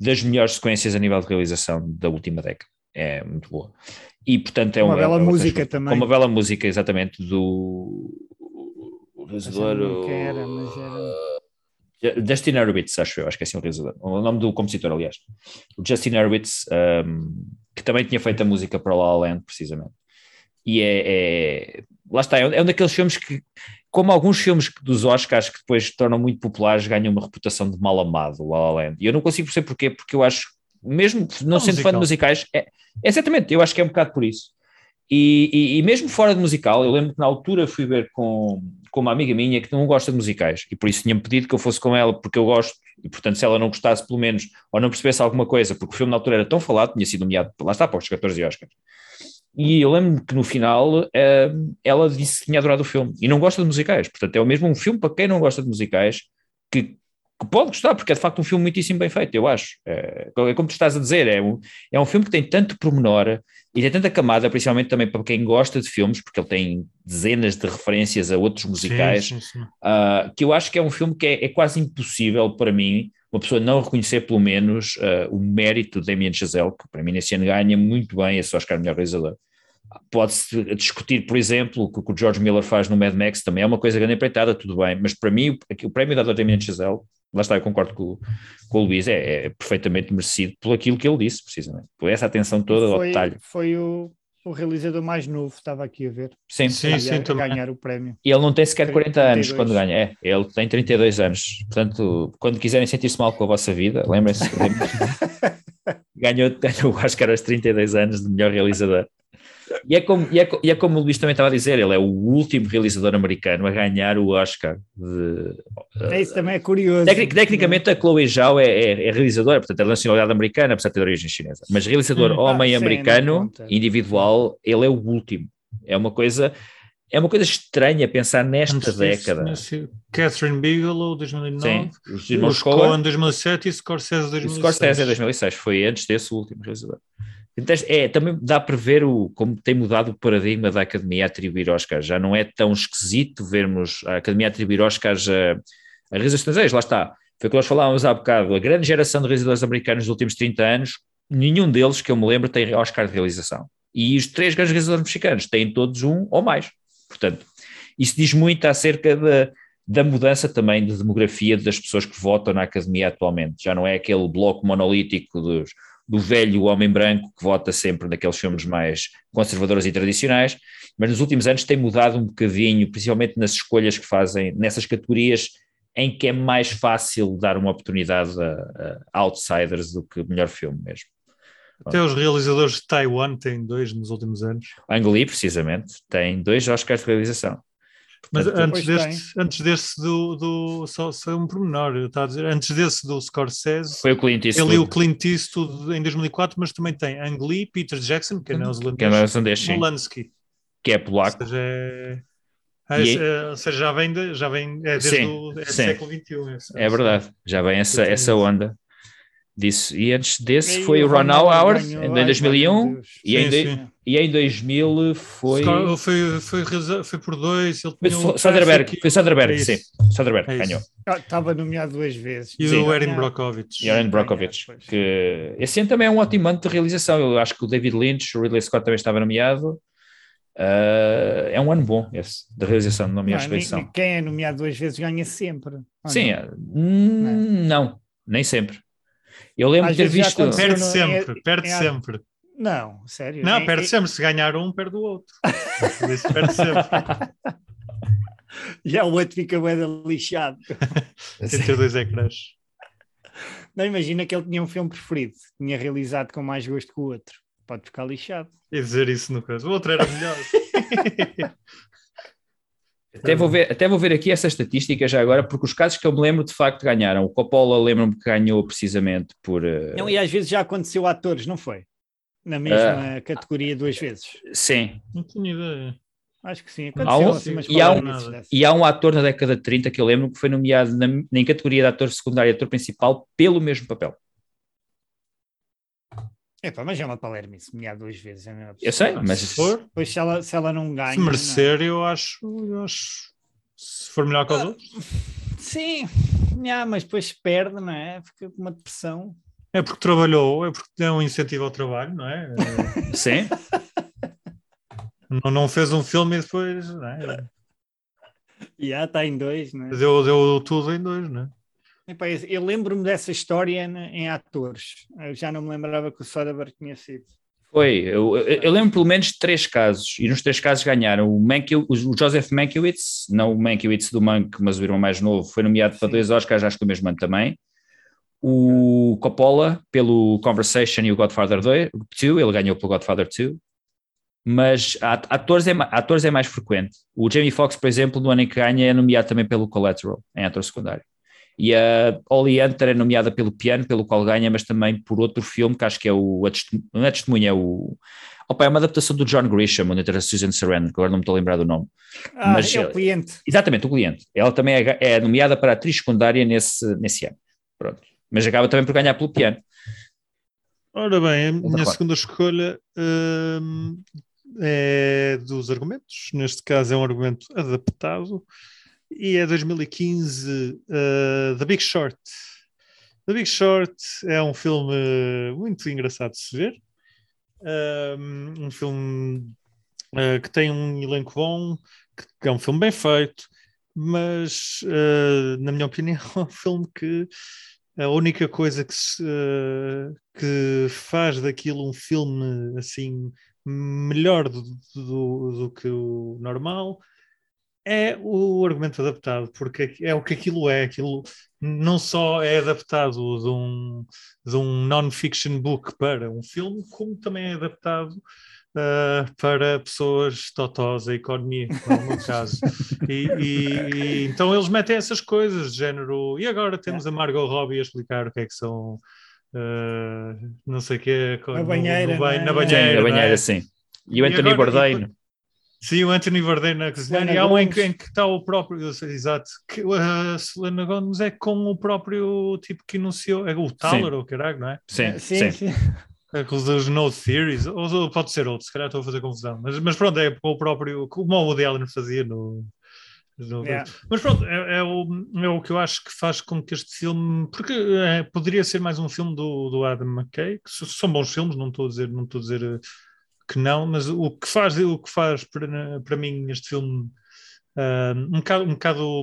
das melhores sequências a nível de realização da última década. É muito boa. E portanto é uma, uma bela é música também. Uma bela música, exatamente, do realizador. Quem era, mas era. Justin Hurwitz, acho eu, acho que é assim o realizador. O nome do compositor, aliás. O Justin Hurwitz, um, que também tinha feito a música para La La Land, precisamente. E é, é lá está, é um daqueles filmes que, como alguns filmes dos Oscars que depois tornam muito populares, ganham uma reputação de mal amado, La La Land. E eu não consigo perceber porquê, porque eu acho, mesmo não, não sendo musical. fã de musicais, é, é, exatamente, eu acho que é um bocado por isso. E, e, e, mesmo fora de musical, eu lembro que na altura fui ver com, com uma amiga minha que não gosta de musicais e por isso tinha-me pedido que eu fosse com ela porque eu gosto e portanto se ela não gostasse pelo menos ou não percebesse alguma coisa, porque o filme na altura era tão falado, tinha sido nomeado, lá está, para os 14 Oscars. E eu lembro que no final uh, ela disse que tinha adorado o filme e não gosta de musicais, portanto é o mesmo um filme para quem não gosta de musicais que que pode gostar, porque é de facto um filme muitíssimo bem feito, eu acho. É, é como tu estás a dizer, é um, é um filme que tem tanto pormenor e tem tanta camada, principalmente também para quem gosta de filmes, porque ele tem dezenas de referências a outros musicais, sim, sim, sim. Uh, que eu acho que é um filme que é, é, quase impossível para mim uma pessoa não reconhecer pelo menos uh, o mérito de Damien Chazelle, que para mim nesse ano ganha muito bem esse Oscar melhor realizador. Pode-se discutir, por exemplo, o que o George Miller faz no Mad Max, também é uma coisa grande empreitada, tudo bem, mas para mim o, prémio dado a Damien Chazelle lá está, eu concordo com, com o Luís, é, é, perfeitamente merecido por aquilo que ele disse, precisamente, por essa atenção toda foi, ao detalhe. Foi o, o realizador mais novo, estava aqui a ver. Sim, sim, a, sim, a ganhar o prémio. E ele não tem sequer 40 32. anos quando ganha, é, ele tem 32 anos, portanto, quando quiserem sentir-se mal com a vossa vida, lembrem-se, ganhou, ganhou o Oscar aos 32 anos de melhor realizador. E é, como, e, é, e é como o Luís também estava a dizer, ele é o último realizador americano a ganhar o Oscar. De, é, isso também é curioso. Tecnic, tecnicamente, a Chloe Zhao é, é, é, realizadora, portanto, é da nacionalidade americana, apesar de ter origem chinesa. Mas realizador hum, homem ah, americano, sim, individual, ele é o último. É uma coisa. É uma coisa estranha pensar nesta Antes década. Disso, Catherine Bigelow, 2009. Sim, os irmãos Coen, 2007 e Scorsese, 2006. Scorsese, 2006. Foi antes desse o último realizador. Então, é, também dá para ver o, como tem mudado o paradigma da Academia a atribuir Oscars. Já não é tão esquisito vermos a Academia a atribuir Oscars a, a realizadores estrangeiros. Lá está. Foi o que nós falávamos há bocado. A grande geração de realizadores americanos dos últimos 30 anos, nenhum deles, que eu me lembro, tem Oscar de realização. E os três grandes realizadores mexicanos têm todos um ou mais. Portanto, isso diz muito acerca da, da mudança também de demografia das pessoas que votam na Academia atualmente. Já não é aquele bloco monolítico dos do velho homem branco que vota sempre naqueles filmes mais conservadores e tradicionais, mas nos últimos anos tem mudado um bocadinho, principalmente nas escolhas que fazem nessas categorias em que é mais fácil dar uma oportunidade a, a outsiders do que melhor filme mesmo. Até os realizadores de Taiwan têm dois nos últimos anos. Ang Lee, precisamente, tem dois Oscars de realização. Mas antes deste, antes desse do, do só, só um pormenor, estava a dizer, antes desse do Scorsese, foi o Clint Eastwood. Ele e o Clint Eastwood em 2004, mas também tem Ang Lee, Peter Jackson, que é neozelandês, que é Polanski, que é polaco. Ou seja, é, é, é, ou seja já vem, de, já vem é desde sim, o é século XXI. É, é verdade, já vem essa, essa onda. Disso. E antes desse E foi o Ron Howard ganhou- em ai, 2001 meu Deus. e, em Sim, de- sim. e em 2000 foi. Foi, foi, foi por dois. Ele Foi o Soderbergh, Traffic foi Soderbergh, É sim. Soderbergh É ganhou. Ah, Estava nomeado duas vezes. E Sim. o Erin Ganhar. Brockovich. E Aaron Sim, Brockovich, pois. que esse ano também é um ótimo ano de realização. Eu acho que o David Lynch, o Ridley Scott também estava nomeado. Ah, é um ano bom esse, de realização, não me Não, acho ni- edição. ni- quem é nomeado duas vezes ganha sempre. Sim, não? é. Hum, não, nem sempre. Eu lembro de ter visto. Perde Não, sempre, é- perde é- sempre. Não, sério. Não, É- perde é- sempre. Se ganhar um, perde o outro. Por isso perde sempre. Já o outro fica bem lixado. Entre dois ecrãs. Não imagina que ele tinha um filme preferido, tinha realizado com mais gosto que o outro. Pode ficar lixado. E dizer isso no caso. O outro era melhor. Até vou, ver, até vou ver aqui essa estatística já agora, porque os casos que eu me lembro de facto ganharam. O Coppola lembro-me que ganhou precisamente por. eh, Não, e às vezes já aconteceu a atores, não foi? Na mesma categoria duas vezes. Sim. Não tinha ideia. Acho que sim. Há Aconteceu um- assim, mas e há um-. E há um ator na década de 30 que eu lembro que foi nomeado na, em categoria de ator secundário e ator principal pelo mesmo papel. Epá, mas é uma palermice, nomear duas vezes. É mesmo Eu sei, mas. Se for, Depois se ela, se ela não ganha... se merecer, eu acho, eu acho. Se for melhor que os outros. não- Sim, nha, mas depois perde, não é? Fica com uma depressão. É porque trabalhou, é porque tem um incentivo ao trabalho, não é? Sim. não, não fez um filme e depois não é? Já está em dois, não é? deu, deu tudo em dois, não é? Epá, eu lembro-me dessa história em atores. Eu já não me lembrava que o Soderbergh tinha sido. Foi. Eu, eu- lembro pelo menos de três casos, e nos três casos ganharam. O, Mankiw, o Joseph Mankiewicz, não o Mankiewicz do Monk, mas o irmão mais novo, foi nomeado para Sim. dois Oscars, acho que o mesmo ano também. O Coppola, pelo Conversation e o Godfather 2, ele ganhou pelo Godfather 2. Mas atores é, atores é mais frequente. O Jamie Foxx, por exemplo, no ano em que ganha, é nomeado também pelo Collateral, em ator secundário. E a Holly Hunter é nomeada pelo Piano, pelo qual ganha, mas também por outro filme, que acho que é o. Não é Testemunha, é o. Opa, é uma adaptação do John Grisham, onde entra a Susan Sarandon, que agora não me estou a lembrar do nome. Ah, Mas é o cliente. Exatamente, o cliente. Ela também é, é nomeada para atriz secundária nesse, nesse ano. Pronto. Mas acaba também por ganhar pelo Piano. Ora bem, a minha claro. segunda escolha hum, é dos argumentos. Neste caso é um argumento adaptado e é 2015 uh, The Big Short. The Big Short é um filme muito engraçado de se ver. Um, um filme uh, que tem um elenco bom, que, é um filme bem feito, mas uh, na minha opinião é um filme que a única coisa que, se, eh, que faz daquilo um filme assim melhor do, do, do que o normal é o argumento adaptado, porque é o que aquilo é, aquilo não só é adaptado de um, de um non-fiction book para um filme, como também é adaptado uh, para pessoas totós, a economia, como é meu caso. E, e- e então eles metem essas coisas, de género. E agora temos a Margot Robbie a explicar o que é que são. uh, não sei o que Na banheira, no, é? na banheira, banheira, é? sim. E o Anthony Bourdain. Sim, o Anthony Bourdain na cozinha. E há um em que, Gomez. em que está o próprio, sei, exato, que a Selena Gomez é com o próprio tipo que enunciou, é o Taller ou caralho, não é? Sim, sim, sim. sim. Aqueles dos No Theories, ou ou pode ser outro, se calhar estou a fazer confusão, mas, mas pronto, é com o próprio, como o Woody Allen fazia no. no- Yeah. Mas pronto, é, é o, é o que eu acho que faz com que este filme, porque é, poderia ser mais um filme do, do Adam McKay, que são bons filmes, não estou a dizer, não estou a dizer eh, que não, mas o que faz, o que faz para, para mim este filme ah, um bocado, um bocado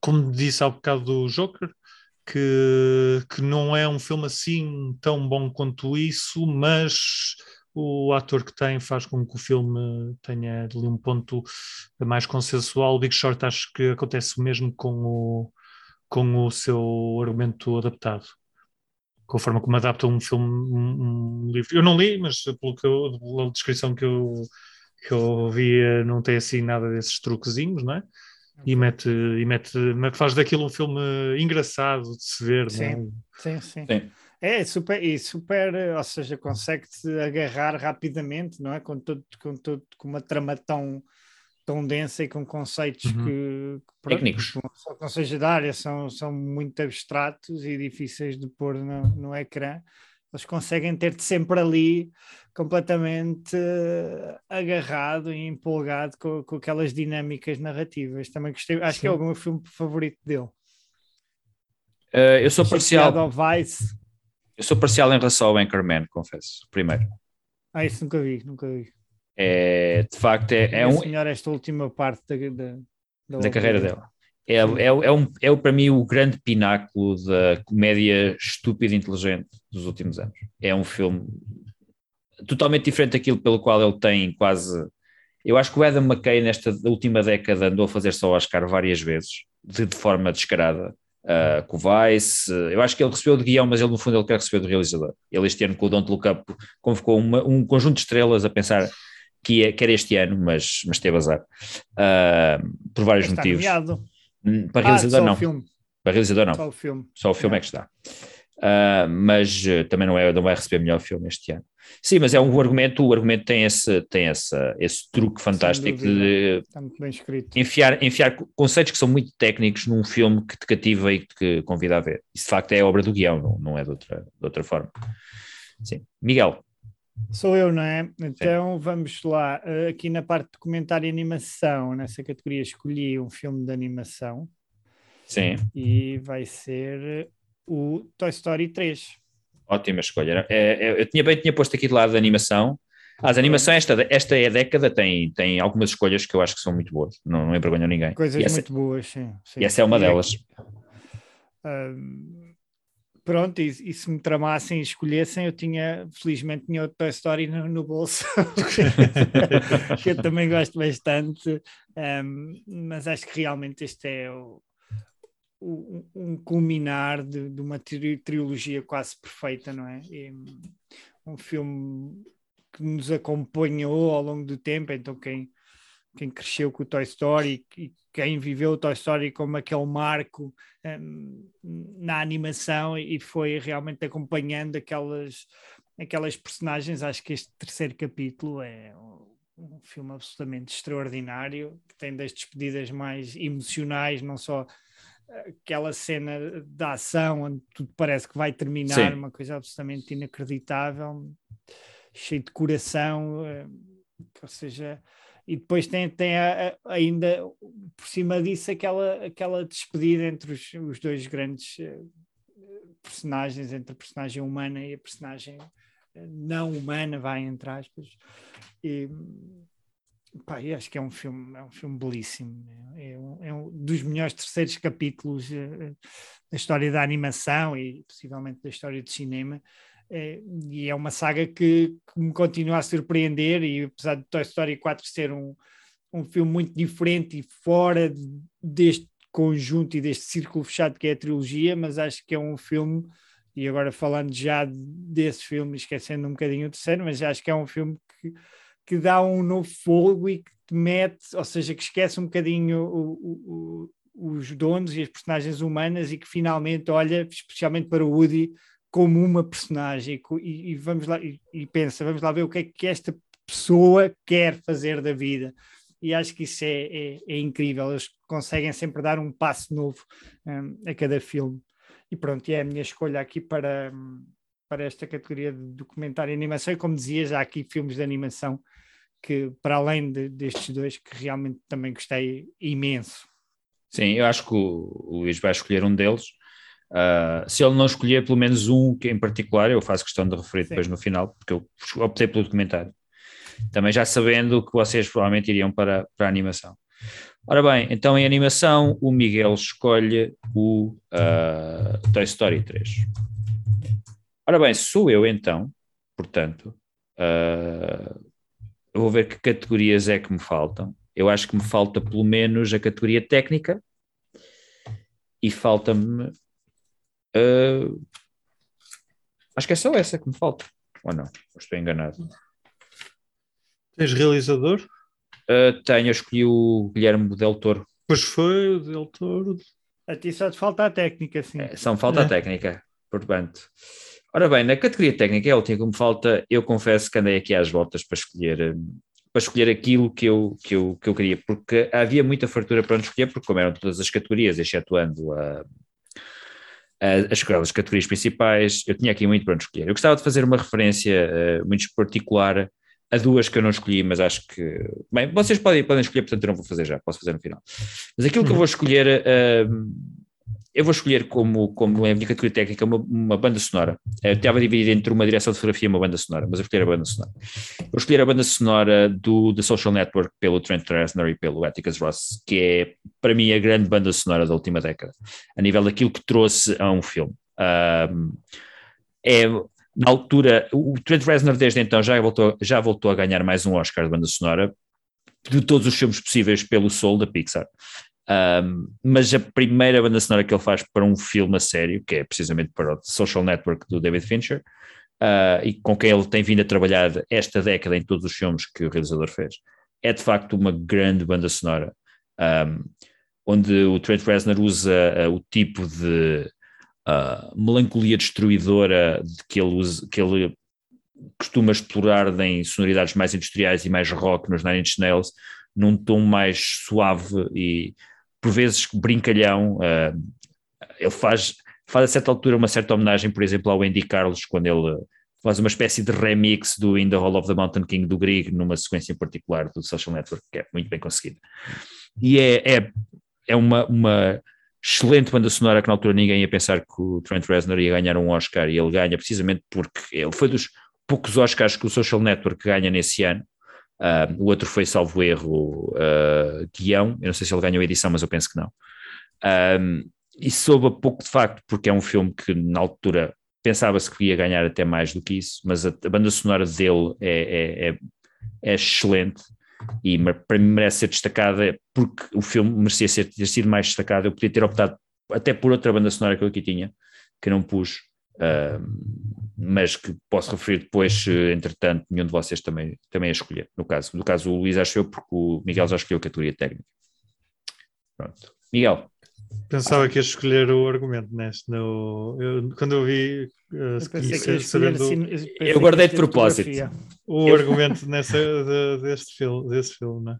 como disse há bocado do Joker, que, que não é um filme assim tão bom quanto isso, mas o ator que tem faz com que o filme tenha ali um ponto mais consensual. O Big Short acho que acontece o mesmo com o, com o seu argumento adaptado. Com a forma como adapta um filme, um, um livro. Eu não li, mas pelo que eu, pela descrição que eu, que eu via, não tem assim nada desses truquezinhos, não é? E mete, e mete, mete- faz daquilo um filme engraçado de se ver, não é? Sim, sim. Sim. É super, e super, eh, ou seja, consegue-te agarrar rapidamente, não é? Com, todo, com, todo, com uma trama tão, tão densa e com conceitos Uhum. que, que Técnicos. que não seja da área, são, são muito abstratos e difíceis de pôr no, no ecrã. Eles conseguem ter-te sempre ali completamente eh, agarrado e empolgado com, com aquelas dinâmicas narrativas. Também gostei, acho que é Sim. o meu filme favorito dele. Uh, eu sou parcial. Associado ao Vice. Eu sou parcial em relação ao Anchorman, confesso. Primeiro. Ah, isso nunca vi, nunca vi. É, de facto, é, é um, melhor esta última parte da, da, da carreira dela. É, é, é, um, é para mim o grande pináculo da comédia estúpida e inteligente dos últimos anos. É um filme totalmente diferente daquilo pelo qual ele tem quase. Eu acho que o Adam McKay, nesta última década, andou a fazer só Oscar várias vezes, de, de forma descarada. Uh, com o Vice, eu acho que ele recebeu de guião, mas ele no fundo ele quer receber do realizador. Ele este ano com o Don't Look Up convocou uma, um conjunto de estrelas a pensar que, ia, que era este ano, mas, mas teve azar. Uh, por vários Está motivos. nomeado. Hum, Para Ah, realizador só não. o filme. Para realizador não. Só o filme. Só o filme é que está. Uh, mas uh, também não, é, não vai receber melhor filme este ano. Sim, mas é um argumento, o argumento tem esse, tem essa, esse truque fantástico de enfiar, enfiar conceitos que são muito técnicos num filme que te cativa e que te convida a ver. Isso de facto é obra do guião, não, não é de outra, de outra forma. Sim. Miguel, Sou eu, não é? Então vamos lá. Uh, Aqui na parte de documentário e animação, nessa categoria, escolhi um filme de animação sim, e vai ser o Toy Story 3. ótima escolha. É, é, eu tinha bem tinha posto aqui de lado a animação. As animações, esta, esta é a década, tem, tem algumas escolhas que eu acho que são muito boas, não, não envergonham ninguém. Coisas essa, muito boas, sim. sim. e essa é uma delas. Ahm, pronto, e, e se me tramassem e escolhessem, eu tinha, felizmente, tinha outro Toy Story no, no bolso, que eu também gosto bastante, ahm, mas acho que realmente este é o, o- um culminar de, de uma tri- trilogia quase perfeita, não é? E, um filme que nos acompanhou ao longo do tempo, então quem, quem cresceu com o Toy Story e quem viveu o Toy Story como aquele marco hum, na animação e foi realmente acompanhando aquelas, aquelas personagens, acho que este terceiro capítulo é um, um filme absolutamente extraordinário, que tem das despedidas mais emocionais, não só aquela cena da ação onde tudo parece que vai terminar, Sim. uma coisa absolutamente inacreditável, cheio de coração, eh, ou seja, e depois tem, tem a- a- ainda por cima disso aquela, aquela despedida entre os, os dois grandes eh, personagens, entre a personagem humana e a personagem eh, não humana, vai entre aspas. E, pá, acho que é um filme, é um filme belíssimo. É um, é um dos melhores terceiros capítulos eh, da história da animação e possivelmente da história do cinema. Eh, e é uma saga que, que me continua a surpreender e apesar de Toy Story 4 ser um, um filme muito diferente e fora de- deste conjunto e deste círculo fechado que é a trilogia, mas acho que é um filme, e agora falando já desse filme, esquecendo um bocadinho o terceiro, mas acho que é um filme que, que dá um novo fogo e que te mete, ou seja, que esquece um bocadinho o- o- o- os donos e as personagens humanas e que finalmente olha especialmente para o Woody como uma personagem e e, vamos lá e, e pensa, vamos lá ver o que é que esta pessoa quer fazer da vida. E acho que isso é, é, é incrível, eles conseguem sempre dar um passo novo hum, a cada filme. E pronto, é a minha escolha aqui para, para esta categoria de documentário e animação. E como dizia, já aqui filmes de animação que para além de- destes dois que realmente também gostei imenso. Sim, eu acho que o, o Luís vai escolher um deles. Uh, se ele não escolher pelo menos um que em particular, eu faço questão de referir Sim. depois no final, porque eu optei pelo documentário. Também já sabendo que vocês provavelmente iriam para, para a animação. Ora bem, então em animação o Miguel escolhe o uh, Toy Story 3. Ora bem, sou eu então, portanto, uh, eu vou ver que categorias é que me faltam. Eu acho que me falta pelo menos a categoria técnica e falta-me. Uh, acho que é só essa que me falta. Ou não? Ou estou enganado. Tens realizador? Uh, tenho, eu escolhi o Guilherme Del Toro. Pois foi, o Del Toro. a ti só te falta a técnica sim. É, só me falta a É. técnica, portanto. Ora bem, na categoria técnica é a última que me falta. Eu confesso que andei aqui às voltas para escolher, hum, para escolher aquilo que eu, que, eu, que eu queria, porque havia muita fartura para onde escolher, porque como eram todas as categorias, excetuando a, as, as categorias principais, eu tinha aqui muito para onde escolher. Eu gostava de fazer uma referência uh, muito particular a duas que eu não escolhi, mas acho que. Bem, vocês podem, podem escolher, portanto eu não vou fazer já, posso fazer no final. Mas aquilo que eu vou escolher. Uh, eu vou escolher como, como é a minha categoria técnica uma, uma banda sonora. Eu estava dividido entre uma direção de fotografia e uma banda sonora, mas eu escolher a banda sonora. Vou escolher a banda sonora do The Social Network pelo Trent Reznor e pelo Atticus Ross, que é, para mim, a grande banda sonora da última década, a nível daquilo que trouxe a um filme. Um, é, na altura, o Trent Reznor desde então já voltou, já voltou a ganhar mais um Oscar de banda sonora de todos os filmes possíveis pelo Soul da Pixar. Um, mas a primeira banda sonora que ele faz para um filme a sério, que é precisamente para o Social Network do David Fincher, uh, e com quem ele tem vindo a trabalhar esta década em todos os filmes que o realizador fez, é de facto uma grande banda sonora, um, onde o Trent Reznor usa uh, o tipo de uh, melancolia destruidora de que ele, usa, que ele costuma explorar em sonoridades mais industriais e mais rock nos Nine Inch Nails, num tom mais suave e por vezes brincalhão. Uh, ele faz, faz a certa altura uma certa homenagem, por exemplo, ao Andy Carlos, quando ele faz uma espécie de remix do In the Hall of the Mountain King do Grieg, numa sequência em particular do Social Network, que é muito bem conseguida. E é, é, é uma, uma excelente banda sonora que na altura ninguém ia pensar que o Trent Reznor ia ganhar um Oscar e ele ganha precisamente porque ele foi dos poucos Oscars que o Social Network ganha nesse ano Uh, o outro foi, salvo erro, uh, guião. Eu não sei se ele ganhou a edição, mas eu penso que não. Um, e soube a pouco de facto, porque é um filme que na altura pensava-se que ia ganhar até mais do que isso, mas a, a banda sonora dele é, é, é, é excelente e para mim merece ser destacada porque o filme merecia ser, ter sido mais destacado. Eu podia ter optado até por outra banda sonora que eu aqui tinha, que não pus. Mas que posso referir depois, entretanto, nenhum de vocês também, também a escolher. No caso, no caso, o Luís achou porque o Miguel já escolheu a categoria técnica. Pronto. Miguel. Pensava que ia escolher o argumento neste. No, eu, quando eu vi uh, eu, do, eu guardei de propósito o eu... argumento nessa, de, deste filme, desse filme, não é?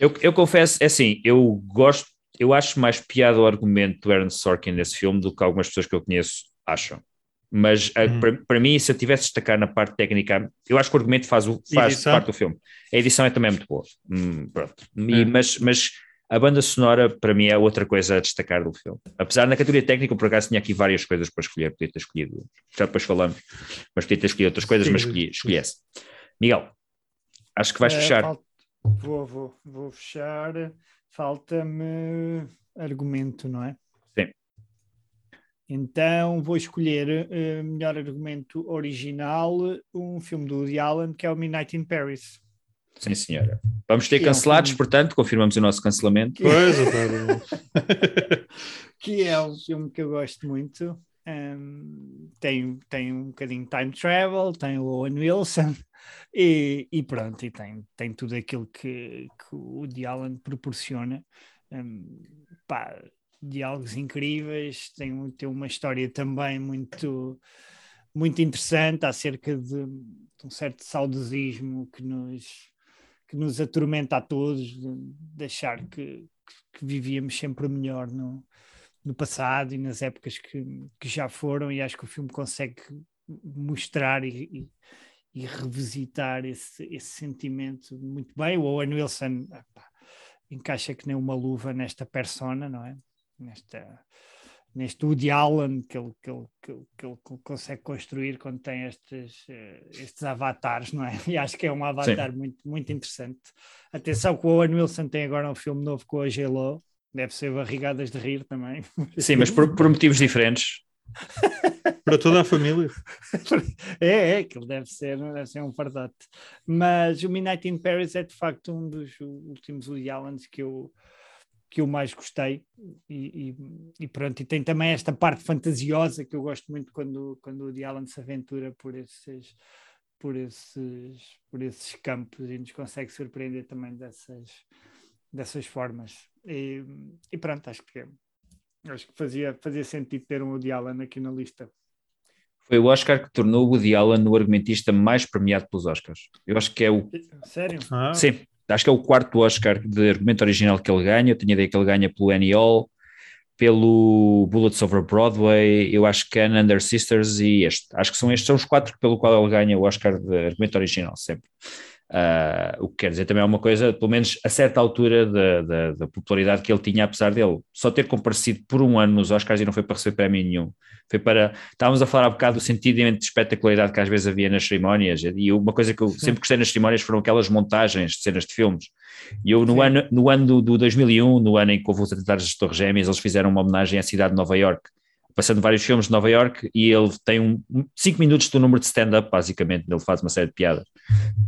Eu, eu confesso, é assim, eu gosto, eu acho mais piada o argumento do Ernst Sorkin nesse filme do que algumas pessoas que eu conheço acham. Mas uhum. para, para mim, se eu tivesse de destacar na parte técnica, eu acho que o argumento faz, o, faz parte do filme. A edição é também muito boa. Hum, pronto. E, é. mas, mas a banda sonora, para mim, é outra coisa a destacar do filme. Apesar na categoria técnica, por acaso tinha aqui várias coisas para escolher, podia ter escolhido, já depois falamos, mas podia ter escolhido outras coisas, sim, mas escolhi, escolhi essa. Miguel, acho que vais é, fechar. Falta, vou, vou, vou fechar. Falta-me argumento, não é? Então vou escolher uh, melhor argumento original, um filme do Woody Allen, que é o Midnight in Paris. Sim, senhora. Vamos ter que cancelados, é um portanto, confirmamos o nosso cancelamento. Pois, que é um filme que eu gosto muito. Um, tem, tem um bocadinho de time travel, tem o Owen Wilson e, e pronto, e tem, tem tudo aquilo que, que o Woody Allen proporciona. Um, pá, diálogos incríveis, tem, tem uma história também muito, muito interessante acerca de, de um certo saudosismo que nos, que nos atormenta a todos, de, de achar que, que, vivíamos sempre melhor no, no passado e nas épocas que, que já foram, e acho que o filme consegue mostrar e, e, e revisitar esse, esse sentimento muito bem. O Owen Wilson encaixa que nem uma luva nesta persona, não é? Nesta, neste Woody Allen que ele, que, ele, que, ele, consegue construir quando tem estes, uh, estes avatares, não é? E acho que é um avatar muito, muito interessante. Atenção que o Owen Wilson tem agora um filme novo com a G-Lo, deve ser barrigadas de rir também. Sim, mas por, por motivos diferentes. Para toda a família. é, é, que ele deve ser, deve ser um fardote. Mas o Midnight in Paris é de facto um dos últimos Woody Allens que eu, que eu mais gostei e, e, e, pronto, e tem também esta parte fantasiosa que eu gosto muito quando, quando o Woody Allen se aventura por esses, por esses, por esses campos e nos consegue surpreender também dessas, dessas formas. E, e pronto, acho que, acho que fazia, fazia sentido ter um Woody Allen aqui na lista. Foi o Oscar que tornou Woody Allen o argumentista mais premiado pelos Oscars. Eu acho que é o. Sério? Ah, Sim, acho que é o quarto Oscar de argumento original que ele ganha. Eu tinha ideia que ele ganha pelo Annie Hall, pelo Bullets Over Broadway, eu acho que é Under Sisters e este. Acho que são estes são os quatro pelo qual ele ganha o Oscar de argumento original, sempre. Ah, o que quer dizer também é uma coisa, pelo menos a certa altura da, da, da popularidade que ele tinha, apesar dele só ter comparecido por um ano nos Oscars e não foi para receber prémio nenhum. Foi para. Estávamos a falar há bocado do sentido de espetacularidade que às vezes havia nas cerimónias, e uma coisa que eu sempre gostei nas cerimónias foram aquelas montagens de cenas de filmes. E eu, no Sim. ano, no ano do, do 2001, no ano em que houve os atentados das Torres Gêmeas, eles fizeram uma homenagem à cidade de Nova York, passando vários filmes de Nova York, e ele tem um, cinco minutos do número de stand-up, basicamente, ele faz uma série de piadas,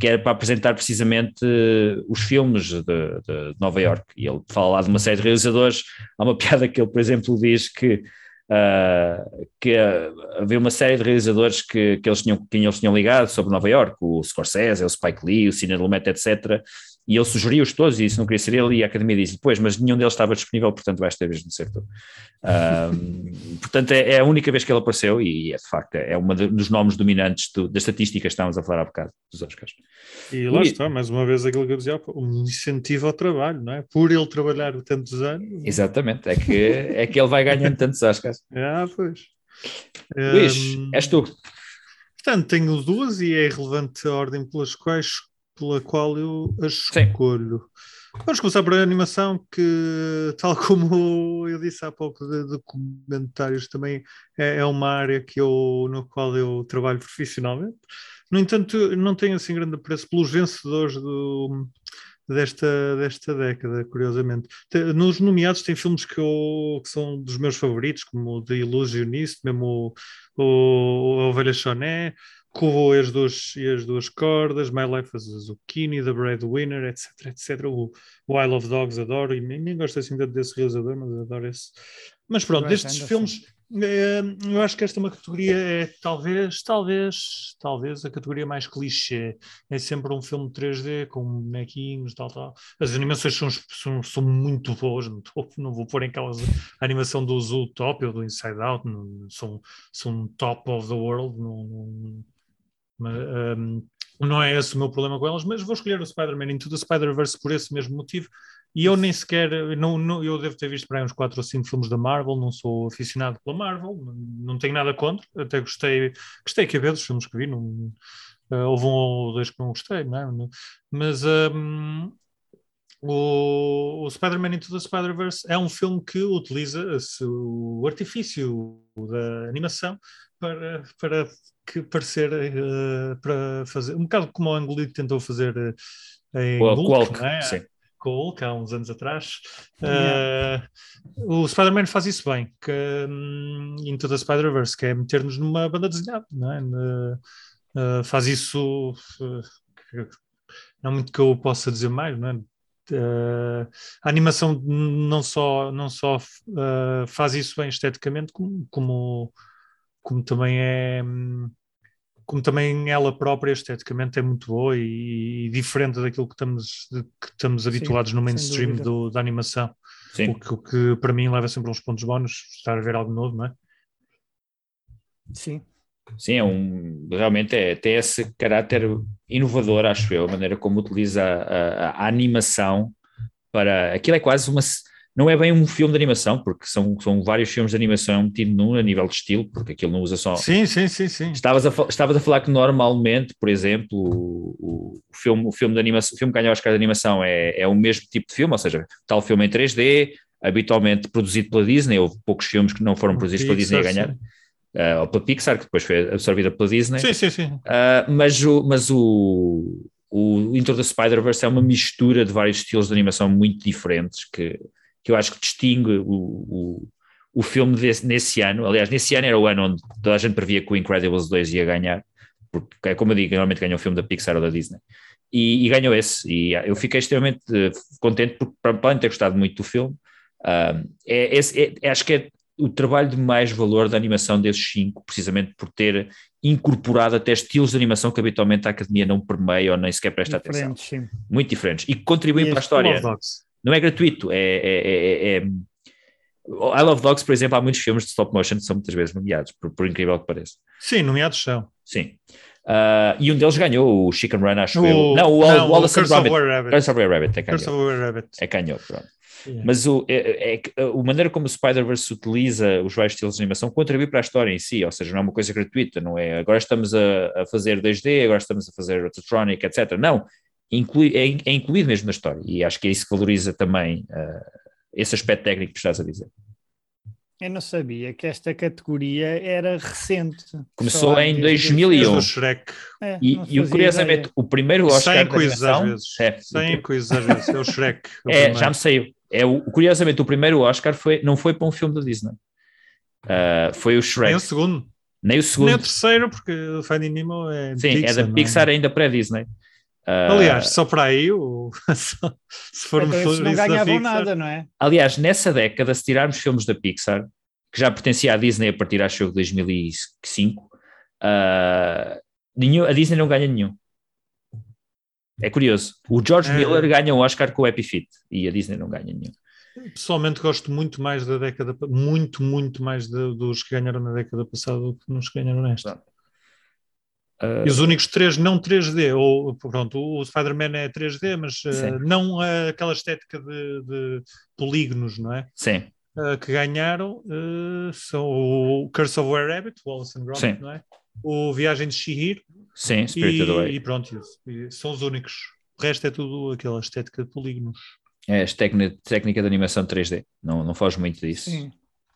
que era para apresentar precisamente eh, os filmes de, de Nova York. E ele fala lá de uma série de realizadores. Há uma piada que ele, por exemplo, diz que. ah, que ah, havia uma série de realizadores que, que eles tinham, que eles tinham ligado sobre Nova York, o Scorsese, o Spike Lee, o Cine Lumet, etc. E ele sugeriu-os todos, e isso não queria ser ele, e a Academia disse: Pois, mas nenhum deles estava disponível, portanto vais ter vez de ser tu. Ah, portanto, é, é a única vez que ele apareceu, e é de facto é um dos nomes dominantes do, das estatísticas que estávamos a falar há bocado, dos Oscars. E lá Ui. está, mais uma vez aquilo que eu dizia, um incentivo ao trabalho, não é? Por ele trabalhar tantos anos. Exatamente, é que, é que ele vai ganhando tantos Oscars. Ah, pois. Luís, Hum, és tu. Portanto, tenho duas e é irrelevante a ordem pelas quais, pela qual eu as Sim. escolho. Vamos começar por a animação, que, tal como eu disse há pouco de documentários, também é, é uma área que eu, no qual eu trabalho profissionalmente. No entanto, não tenho assim grande apreço pelos vencedores do, desta, desta década, curiosamente. Te- Nos nomeados tem filmes que, eu, que são dos meus favoritos, como o The Illusionist, mesmo o, o A Ovelha Choné, Kubo e as duas, e as duas cordas, My Life as a Zucchini, The Breadwinner, etc, etc. O, o I Love Dogs adoro, e nem, nem gosto assim tanto desse realizador, mas adoro esse. Mas pronto, destes filmes, eh, eu acho que esta é uma categoria é talvez, talvez, talvez a categoria mais clichê. É sempre um filme 3D com bonequinhos, tal, tal. As animações são, são, são muito boas, não, tô- não vou pôr em causa a animação do Zootopia ou do Inside Out, não- são, são top of the world, não, não, mas, hum, não é esse o meu problema com elas, mas vou escolher o Spider-Man Into the Spider-Verse por esse mesmo motivo. E eu nem sequer, não, não, eu devo ter visto para aí uns 4 ou 5 filmes da Marvel, não sou aficionado pela Marvel, não, tenho nada contra, até gostei, gostei que ver dos filmes que vi, não, eh, houve um ou dois que não gostei, não é? Mas hum, o, o Spider-Man Into the Spider-Verse é um filme que utiliza o artifício da animação para, para que parecer eh, para fazer um bocado como o Ang Lee tentou fazer eh, em O Hulk, é? sim. com o Hulk há uns anos atrás. Eh, o Spider-Man faz isso bem, que hum, Into the Spider-Verse, que é meter-nos numa banda desenhada, não é? Faz isso, que- não muito que eu possa dizer mais, não é? Eh, a animação não só, não só eh, faz isso bem esteticamente, como, como, como também é. Como também ela própria esteticamente é muito boa e, e diferente daquilo que estamos, de- que estamos habituados no sem mainstream do- da animação. Sim. O que, o que para mim leva sempre uns pontos bónus, estar a ver algo novo, não é? Sim. Sim, é um, realmente é, tem esse caráter inovador, acho eu, a maneira como utiliza a, a- a animação para. Aquilo é quase uma. Não é bem um filme de animação, porque são, são vários filmes de animação metido num a nível de estilo, porque aquilo não usa só. Sim, sim, sim, sim. Estavas a, estavas a falar que normalmente, por exemplo, o, o filme, o filme de animação, o filme que ganha Oscar de animação é, é o mesmo tipo de filme, ou seja, tal filme em 3D, habitualmente produzido pela Disney, houve poucos filmes que não foram produzidos pela Disney a ganhar, sim. ah, ou pela Pixar, que depois foi absorvida pela Disney. Sim, sim, sim. Uh, mas o, mas o, o Into the Spider-Verse é uma mistura de vários estilos de animação muito diferentes que, que eu acho que distingue o, o, o filme desse, nesse ano. Aliás, nesse ano era o ano onde toda a gente previa que o Incredibles 2 ia ganhar, porque, é como eu digo, normalmente ganha um filme da Pixar ou da Disney. E, e ganhou esse, e eu fiquei extremamente eh, contente, porque para além de ter gostado muito do filme, ah, é, esse- é- acho que é o trabalho de mais valor da animação desses cinco, precisamente por ter incorporado até estilos de animação que habitualmente a academia não permeia ou nem sequer presta atenção. Diferentes, sim. Muito diferentes. E que contribuem para a história. Dogs. Não é gratuito, é, é, é- é- I Love Dogs, por exemplo, há muitos filmes de stop motion que são muitas vezes nomeados, por, por incrível que pareça. Sim, nomeados são. Sim. Uh, e um deles ganhou o Chicken Run, acho eu. O- Não, o, não, o Wallace and Curse. Were Rabbit. Curse of Were Rabbit, é Curse ganhou. of Were Rabbit. É ganhou, pronto. Yeah. Mas o, é, é que a maneira como o Spider-Verse utiliza os vários estilos de animação contribui para a história em si, ou seja, não é uma coisa gratuita, não é agora estamos a, a fazer 2D, agora estamos a fazer Rototronic, etc. Não, inclui, é, é incluído mesmo na história e acho que é isso que valoriza também ah, esse aspecto técnico que estás a dizer. Eu não sabia que esta categoria era recente. Começou Só em desde- 2001. Desde o Shrek. É, E, e curiosamente, ideia. o primeiro Oscar Sem da quizzes às vezes. É, Sem quizzes às vezes. É o Shrek. o É, primeiro. já me saiu. É o, curiosamente, o primeiro Oscar foi, não foi para um filme da Disney. Ah, foi o Shrek. Nem o segundo. Nem o segundo. Nem o terceiro, porque o Finding Nemo é Sim, Pixar, é da Pixar ainda pré-Disney. Ah, Aliás, só para aí, o... se formos Então, não ganhavam Pixar, nada, não é? aliás, nessa década, se tirarmos filmes da Pixar, que já pertencia à Disney a partir, acho eu, de 2005, ah, nenhum, a Disney não ganha nenhum. É curioso. O George É. Miller ganha um Oscar com o Happy Feet e a Disney não ganha nenhum. pessoalmente gosto muito mais da década, muito, muito mais de- dos que ganharam na década passada do que nos que ganharam nesta. Ah, E os únicos três não 3D, ou pronto, o Spider-Man é 3D, mas Sim. não eh, aquela estética de, de polígonos, não é? sim, Eh, que ganharam são o Curse of Were Rabbit, o Wallace and Gromit, Sim. não é? O Viagem de Shihiro sim, Spirited e, Away. e pronto, isso. E são os únicos. O resto é tudo aquela estética de polígonos. É a técnica, técnica de animação 3D. Não, não foge muito disso. Sim.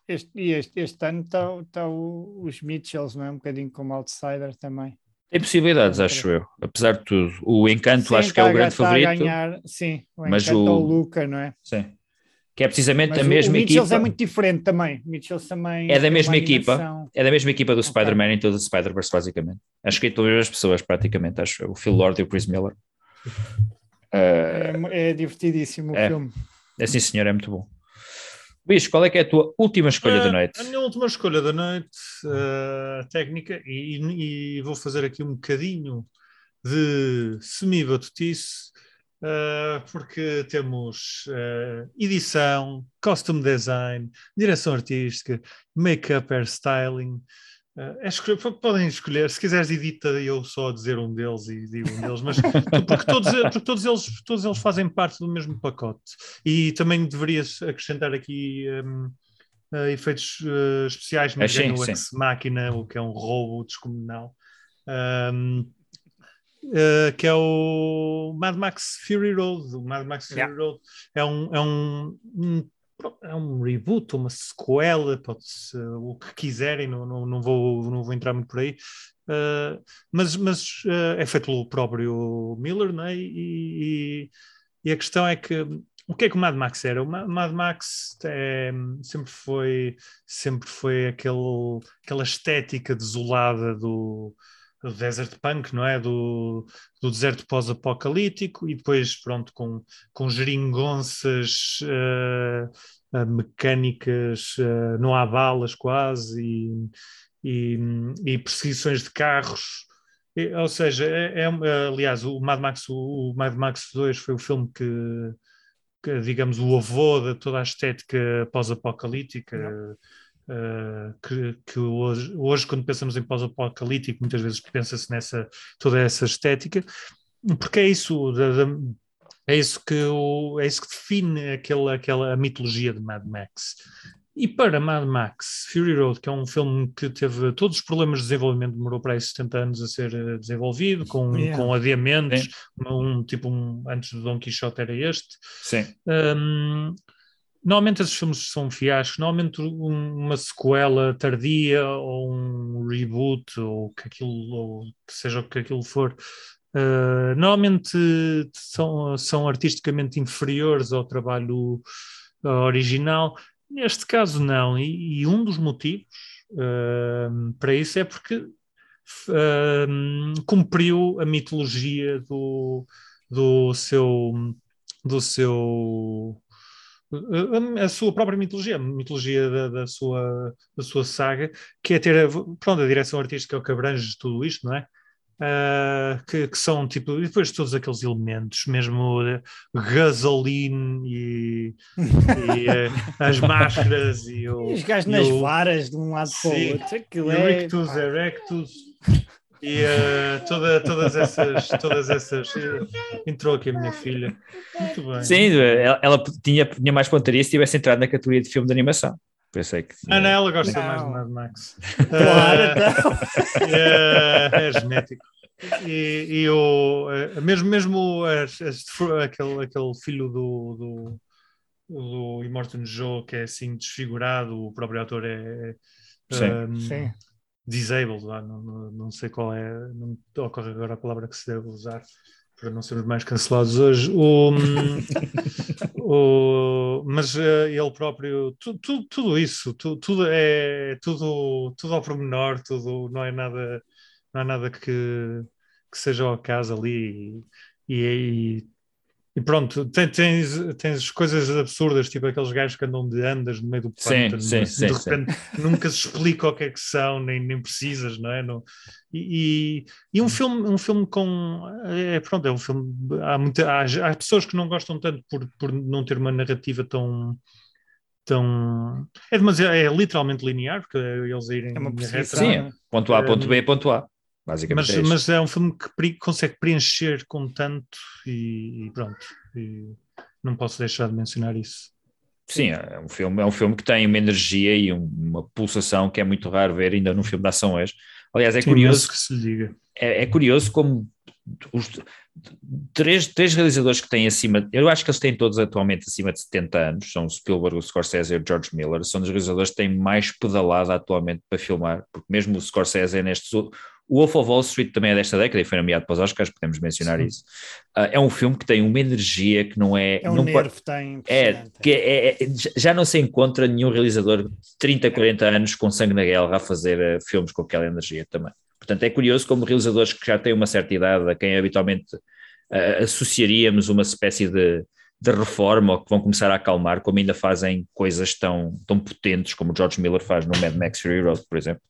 Este, e este, este ano está tá o- os Mitchells, não é? Um bocadinho como outsider também. Tem possibilidades, acho eu. Apesar de tudo. O Encanto Sim, acho que é o grande a favorito. ganhar, sim, o mas o- ao Luca, não é? Sim. Que é precisamente Mas a o- mesma o Mitchells equipa. é muito diferente também. Mitchells também É da mesma equipa. animação- É da mesma equipa do. Spider-Man e todo o Spider-Verse, basicamente. Acho que é todas as pessoas, praticamente. Acho eu. O Phil Lord e o Chris Miller. É, é divertidíssimo o É. filme. é sim, senhor, é muito bom. Luís, qual é que é a tua última escolha Ah, da noite? A minha última escolha da noite, ah, técnica, e, e vou fazer aqui um bocadinho de semi-batutice, ah, porque temos ah, edição, costume design, direção artística, make-up, hairstyling. ah, é escolher- p- podem escolher, se quiseres edita eu só dizer um deles e digo um deles, mas porque todos, porque todos, eles, todos eles fazem parte do mesmo pacote. E também deverias acrescentar aqui hum, uh, efeitos uh, especiais, mas É, sim, ganha o sim. Ex Machina, o que é um roubo descomunal. Um, uh, que é o Mad Max Fury Road. O Mad Max Fury Yeah. Road é um, é um, um- é um reboot, uma sequela, pode ser o que quiserem, não, não, não, vou, não vou entrar muito por aí. Uh, mas mas uh, é feito pelo próprio Miller, não é? E, e- e a questão é que o que é que o Mad Max era? O Ma- Mad Max é, sempre foi sempre foi aquele, aquela estética desolada do, do desert punk, não é? Do, do deserto pós-apocalíptico e depois, pronto, com, com geringonças eh, mecânicas, eh, não há balas quase e, e, e perseguições de carros. Ou seja, é, é- aliás, o Mad Max, o, o Mad Max 2 foi o filme que, que, digamos, o avô de toda a estética pós-apocalíptica. Eh, que, que hoje, hoje, quando pensamos em pós-apocalíptico, muitas vezes pensa-se nessa toda essa estética, porque é isso, da- da- é isso que o, é isso que define aquela, aquela a mitologia de Mad Max. E para Mad Max, Fury Road, que é um filme que teve todos os problemas de desenvolvimento, demorou para aí 70 anos a ser eh, desenvolvido, com, Yeah. com adiamentos, Sim. um, tipo um, antes do Don Quixote era este. Sim. Hum, normalmente esses filmes são fiascos, normalmente um- uma sequela tardia ou um reboot ou que aquilo ou seja o que aquilo for, uh, normalmente são, são artisticamente inferiores ao trabalho uh, original. Neste caso, não, e, e um dos motivos hum, para isso é porque cumpriu a mitologia do, do seu do seu a, a sua própria mitologia, a mitologia da, da sua, da sua saga, que é ter a, pronto, a direção artística é o que abrange tudo isto, não é? Uh, que, que, são tipo, e depois todos aqueles elementos, mesmo uh, gasoline e, e uh, as máscaras e, o, e os gajos nas o, varas de um lado sim, para o outro, aquilo é. Rictus, Erectus e toda, todas essas. Todas essas entrou aqui a minha filha. Muito bem. Sim, ela, ela tinha, tinha mais pontaria se tivesse entrado na categoria de filme de animação. Pensei que. Ah, não, ela gosta não. mais de Mad Max. Claro, então. é, é genético. E, e o, eh, mesmo, mesmo as, as, aquele, aquele filho do, do, do Immortan Joe que é assim desfigurado, o próprio ator é. Sim. Um, Sim. Disabled, não, não, não sei qual é, não ocorre agora a palavra que se deve usar para não sermos mais cancelados hoje. O, o, mas uh, ele próprio, tu, tu, tudo isso, tu, tudo é tudo, tudo ao pormenor, tudo não é nada, não há nada que, que seja ao acaso ali e, e, e pronto, tens, tens coisas absurdas, tipo aqueles gajos que andam de andas no meio do pântano, sim, sim, de sim, repente sim. nunca se explica o que é que são, nem, nem precisas, não é? Não, e, e, um filme, um filme com é, pronto, é um filme, há, muita, há, há pessoas que não gostam tanto por, por não ter uma narrativa tão tão é, demasiado, é literalmente linear, porque eles irem é uma reta, Sim, é. ponto A, ponto B, ponto A. Basicamente mas, é mas é um filme que consegue preencher com tanto e, e pronto. E não posso deixar de mencionar isso. Sim, é um filme, é um filme que tem uma energia e um, uma pulsação que é muito raro ver ainda num filme de ação hoje. Aliás, é Sim, curioso que se diga. É, é, curioso como os três, três realizadores que têm acima, eu acho que eles têm todos atualmente acima de 70 anos, são Spielberg, o Scorsese e o George Miller, são os realizadores que têm mais pedalada atualmente para filmar, porque mesmo o Scorsese é nestes o Wolf of Wall Street também é desta década e foi nomeado para os Oscars, podemos mencionar Sim. isso. Uh, é um filme que tem uma energia que não é. É um não nervo, tem. É, que é, é, já não se encontra nenhum realizador de 30, 40 anos com sangue na guerra a fazer uh, filmes com aquela energia também. Portanto, é curioso como realizadores que já têm uma certa idade, a quem habitualmente uh, associaríamos uma espécie de, de reforma ou que vão começar a acalmar, como ainda fazem coisas tão, tão potentes como o George Miller faz no Mad Max Fury Road, por exemplo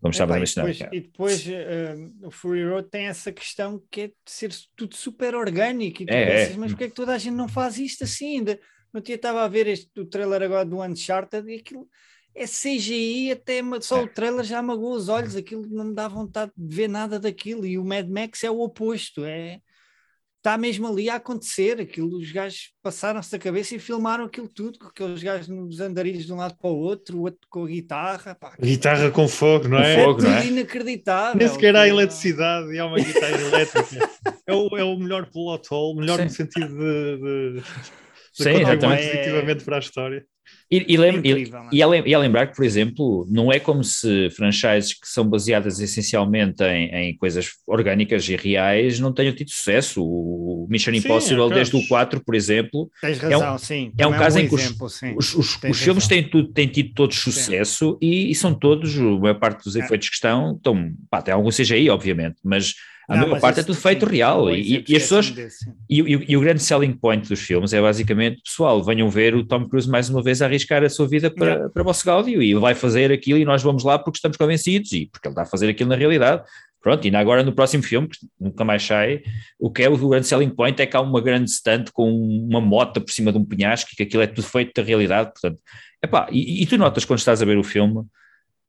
como estava a mencionar. Depois, e depois uh, o Fury Road tem essa questão que é de ser tudo super orgânico e tu é, pensas, é. mas porquê é que toda a gente não faz isto assim ainda? No dia estava a ver este, o trailer agora do Uncharted e aquilo é CGI, até só o trailer já magoou os olhos, aquilo não me dá vontade de ver nada daquilo e o Mad Max é o oposto, é está mesmo ali a acontecer. Aquilo, os gajos passaram-se a cabeça e filmaram aquilo tudo, com aqueles gajos nos andarilhos de um lado para o outro, o outro com a guitarra. Pá, guitarra com fogo, não é? Fogo, não é? inacreditável. Nem sequer há eletricidade e há uma guitarra elétrica. É o, é o melhor plot hole, melhor Sim. no sentido de, de Sim, exatamente. positivamente para a história. E, e, lem incrível, e, é? e, a lembrar que, por exemplo, não é como se franchises que são baseadas essencialmente em, em coisas orgânicas e reais não tenham tido sucesso. O Mission Impossible, é desde o 4, por exemplo, Tens razão, é um, sim. É um é caso um em que exemplo, os, os, os, os filmes têm, tudo, têm, tido todos sucesso e, e, são todos, a maior parte dos é. efeitos que estão, estão pá, tem algum CGI, obviamente, mas a maior parte é tudo feito sim, real. E, e, as pessoas. E, e, e, o grande selling point dos filmes é basicamente: pessoal, venham ver o Tom Cruise mais uma vez a arriscar a sua vida para, yeah. para o vosso Gáudio e ele vai fazer aquilo e nós vamos lá porque estamos convencidos e porque ele está a fazer aquilo na realidade. Pronto, e agora no próximo filme, que nunca mais sai, o que é o grande selling point é que há uma grande stand com uma moto por cima de um penhasco e que aquilo é tudo feito da realidade. Portanto, epá, e, e tu notas quando estás a ver o filme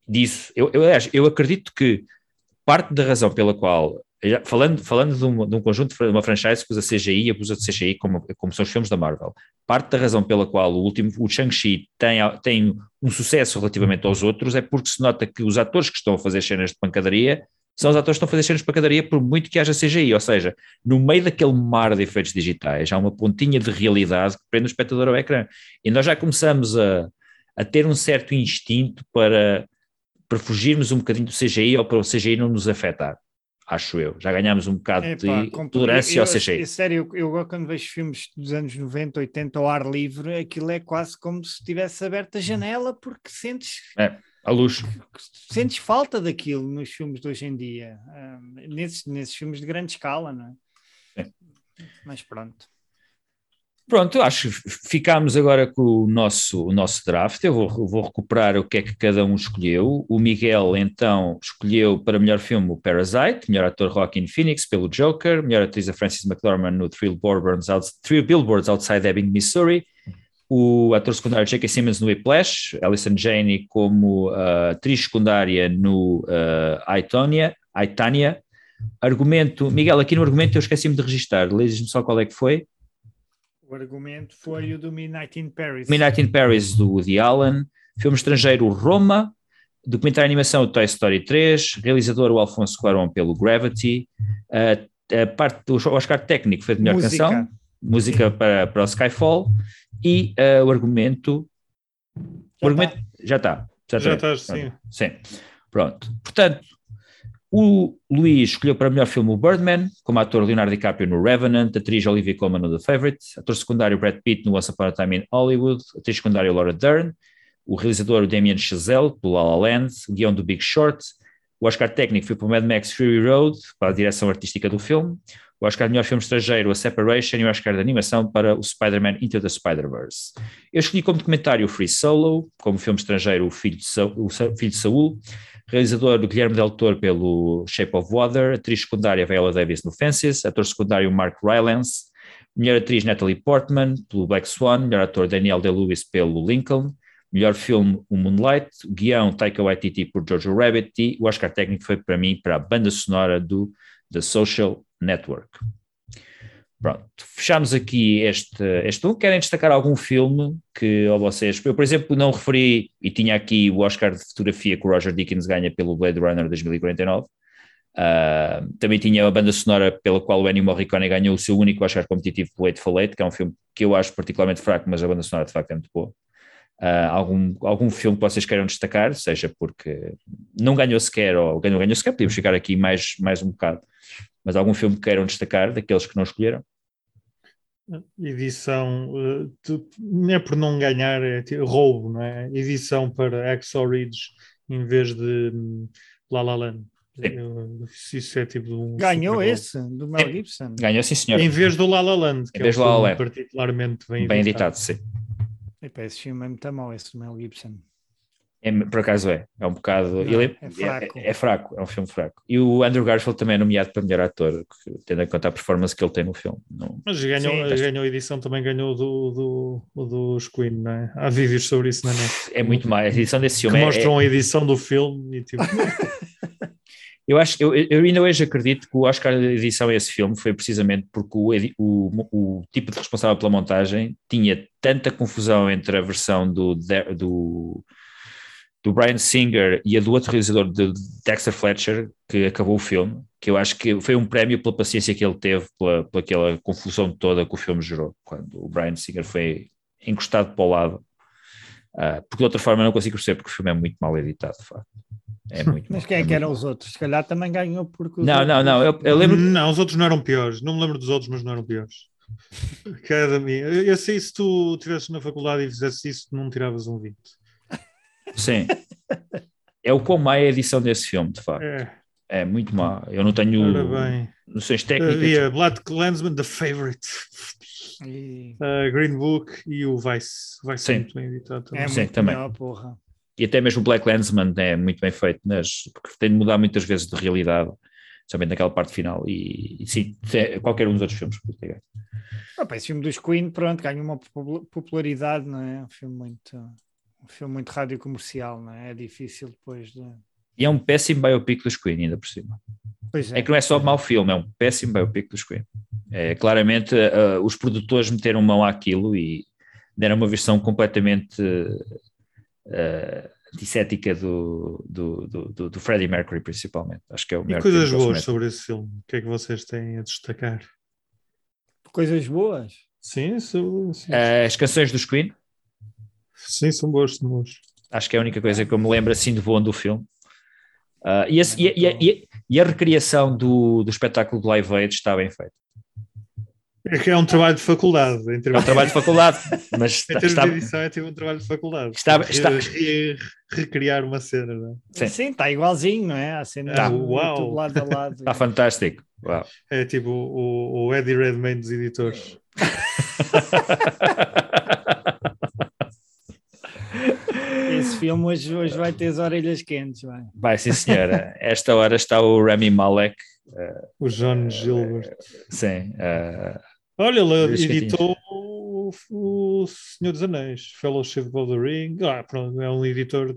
disso. Eu, eu, eu acredito que parte da razão pela qual falando, falando de um, de um, conjunto, de uma franchise que usa CGI e abusa de CGI, como, como são os filmes da Marvel, parte da razão pela qual o último, o Shang-Chi tem, tem um sucesso relativamente aos outros é porque se nota que os atores que estão a fazer cenas de pancadaria são os atores que estão a fazer cenas de pancadaria por muito que haja CGI, ou seja, no meio daquele mar de efeitos digitais há uma pontinha de realidade que prende o espectador ao ecrã. E nós já começamos a, a ter um certo instinto para, para fugirmos um bocadinho do CGI ou para o CGI não nos afetar acho eu. Já ganhámos um bocado é, pá, de tolerância ao CGI. É sério, eu, eu, quando vejo filmes dos anos 90, 80 ao ar livre, aquilo é quase como se tivesse aberto a janela porque sentes... É, a luz. Sentes falta daquilo nos filmes de hoje em dia. nesses, nesses filmes de grande escala, não é? é. Mas pronto. Pronto, acho que ficámos agora com o nosso, o nosso draft. Eu vou, vou recuperar o que é que cada um escolheu. O Miguel, então, escolheu para melhor filme o Parasite, melhor ator Joaquin Phoenix pelo Joker, melhor atriz a Frances McDormand no Three Billboards, Three Billboards Outside Ebbing, Missouri. O ator secundário J.K. Simmons no Whiplash, Alison Janney como uh, atriz secundária no uh, Aitonia, Aitania. Argumento, Miguel, aqui no argumento eu esqueci-me de registrar, lês-me só qual é que foi. O argumento foi o do Midnight in Paris. Midnight in Paris, do Woody Allen. Filme estrangeiro, Roma. Documentário de animação, o Toy Story 3. Realizador, o Alfonso Cuarón, pelo Gravity. Uh, a parte do Oscar técnico foi de melhor Música. canção. Música para, para o Skyfall. E uh, o argumento... Já o argumento já está. Já está. estás, sim. Sim. Pronto. Portanto, o Luís escolheu para melhor filme o Birdman, como ator Leonardo DiCaprio no Revenant, atriz Olivia Colman no The Favourite, ator secundário Brad Pitt no Once Upon a Time in Hollywood, atriz secundária Laura Dern, o realizador Damien Chazelle pelo La La Land, guião do Big Short, o Oscar técnico foi para o Mad Max Fury Road, para a direção artística do filme, o Oscar de melhor filme estrangeiro, a Separation, e o Oscar de animação para o Spider-Man Into the Spider-Verse. Eu escolhi como documentário o Free Solo, como filme estrangeiro o Filho de, Sa o Sa Filho de Saul, realizador do Guilherme Del Toro pelo Shape of Water, atriz secundária Viola Davis no Fences, ator secundário Mark Rylance, melhor atriz Natalie Portman pelo Black Swan, melhor ator Daniel Day-Lewis pelo Lincoln, melhor filme o Moonlight, guião Taika Waititi por Jojo Rabbit e o Oscar técnico foi para mim para a banda sonora do The Social Network. Pronto, fechamos aqui este, este um. Querem destacar algum filme que ou vocês. Eu, por exemplo, não referi e tinha aqui o Oscar de fotografia que o Roger Dickens ganha pelo Blade Runner 2049. Uh, também tinha a banda sonora pela qual o Ennio Morricone ganhou o seu único Oscar competitivo pelo Eight, que é um filme que eu acho particularmente fraco, mas a banda sonora de facto é muito boa. Uh, algum, algum filme que vocês queiram destacar, seja porque não ganhou sequer, ou ganhou, ganhou sequer, podemos ficar aqui mais, mais um bocado, mas algum filme que queiram destacar, daqueles que não escolheram? Edição, tu, não é por não ganhar, é roubo, não é? Edição para Axel Ridge em vez de um, La La Land. Eu, isso é tipo um Ganhou esse, do Mel Gibson. Ganhou, sim, senhor. Em vez do La La Land, que Em é um vez do La La Land. particularmente bem, Bem editado. editado, sim. Epá, esse filme é muito mau, esse do Mel Gibson. É, por acaso é, é um bocado. Não, ele é fraco. É, é fraco, é um filme fraco. E o Andrew Garfield também é nomeado para melhor ator, que, tendo em conta a performance que ele tem no filme. Não, Mas ganhou, Sim. ganhou a edição, também ganhou do, do, do, dos Queen, não é? Há vídeos sobre isso na net. é muito mais. A edição desse Que filme é- é, mostram a edição do filme e tipo. Eu acho, eu, eu ainda hoje acredito que o Oscar de edição a esse filme foi precisamente porque o, o, o tipo de responsável pela montagem tinha tanta confusão entre a versão do, do, do Brian Singer e a do outro realizador de Dexter Fletcher que acabou o filme, que eu acho que foi um prémio pela paciência que ele teve, pela, pela aquela confusão toda que o filme gerou, quando o Brian Singer foi encostado para o lado. Ah, porque de outra forma eu não consigo perceber porque o filme é muito mal editado, de facto. É muito Mas quem é é que eram os outros? Se calhar também ganhou porque. Não, não, outros- não. Eu, eu lembro. Não, os outros não eram piores. Não me lembro dos outros, mas não eram piores. Academy. Eu, eu sei se tu estivesse na faculdade e fizesse isso, não tiravas um 20. Sim. É o quão má é a edição desse filme, de facto. É, É muito má. Eu não tenho noções técnicas. Havia Blood Clansman, The Favorite, E uh, Green Book e o Vice. Vice Sim. é muito bem editado também. é Sim, muito também. melhor, porra. E até mesmo o Black Landsman é muito bem feito, mas, porque tem de mudar muitas vezes de realidade, somente naquela parte final. E, e sim, é- qualquer um dos outros filmes. Ah, pá, esse filme dos Queen, pronto, ganha uma popul- popularidade, não é? Um filme muito, um filme muito rádio comercial, não é? É difícil depois de. E é um péssimo biopic dos Queen, ainda por cima. Pois É que não é só mau filme, é um péssimo biopic dos Queen. É, claramente, uh, os produtores meteram mão àquilo e deram uma versão completamente uh, antissética do, do, do, do, Freddie Mercury, principalmente. Acho que é o E melhor coisas filme que boas sobre esse filme? O que é que vocês têm a destacar? Coisas boas. Sim, são, sim, metem. Uh, as canções dos Queen, sim, são boas, são boas. acho que é a única coisa que eu me lembro assim de bom do filme. Uh, e, esse- e a- e e a- e a recriação do, do espetáculo de Live Aid está bem feita. É que é um trabalho de faculdade. Em É um termos, trabalho de faculdade, mas em está, termos está- de edição, é tipo um trabalho de faculdade. Está- está- re- recriar uma cena, não é? Sim. Sim, está igualzinho, não é? A cena Tá. do- Uau. tudo lado a lado. está fantástico. Uau. É tipo o, o Eddie Redmayne dos editores. Esse filme hoje, hoje vai ter as orelhas quentes, vai. Vai, sim, senhora. Esta hora está o Rami Malek. O John Gilbert. Sim. uh, Olha, ele editou o, o Senhor dos Anéis, Fellowship of the Ring. Ah, pronto, é um editor.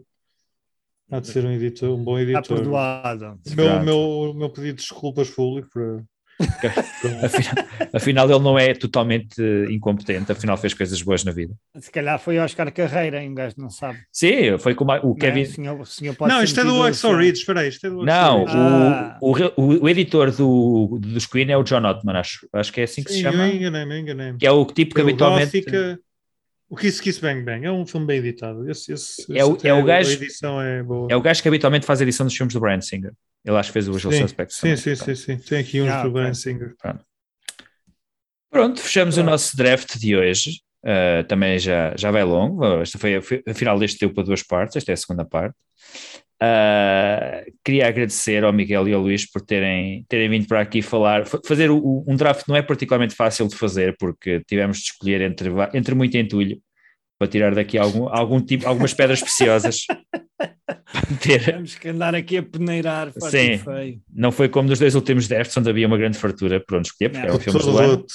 Há de ser um editor, um bom Está editor. perdoado. O meu, meu, o meu pedido de desculpas público para. Afinal, afinal, ele não é totalmente incompetente, afinal fez coisas boas na vida. Se calhar foi Oscar Carreira, um gajo não sabe. Sim, foi como o Não, é? Kevin. O senhor, o senhor pode Não, isto é do Axel. Ridge, espera aí, isto é Não, Ridge. Ah. o, o, o editor do, do Screen é o John Ottman, acho, acho que é assim que se Sim, chama. eu enganei-me, eu enganei-me. Que é o tipo que Foi o habitualmente. Gótica, O Kiss Kiss Bang Bang é um filme bem editado. Esse, esse, É o- é o gajo- A edição é boa. É o gajo que habitualmente faz a edição dos filmes do Brian Singer. Ele acho que fez o Usual sim, Suspects. sim, também. sim, sim, sim. Tem aqui uns Ah, do. Brian Singer. Pronto, fechamos o Pronto. nosso draft de hoje. Uh, também já, já vai longo. Esta foi, foi- afinal, este deu para duas partes. Esta é a segunda parte. Uh, queria agradecer ao Miguel e ao Luís por terem, terem vindo para aqui falar. Fa- Fazer o- um draft não é particularmente fácil de fazer, porque tivemos de escolher entre, entre muito entulho para tirar daqui algum, algum tipo, algumas pedras preciosas. Ter, Temos que andar aqui a peneirar, Sim. feio. não foi como nos dois últimos drafts, onde havia uma grande fartura por onde escolher, porque Não. eram filmes Todo do ano.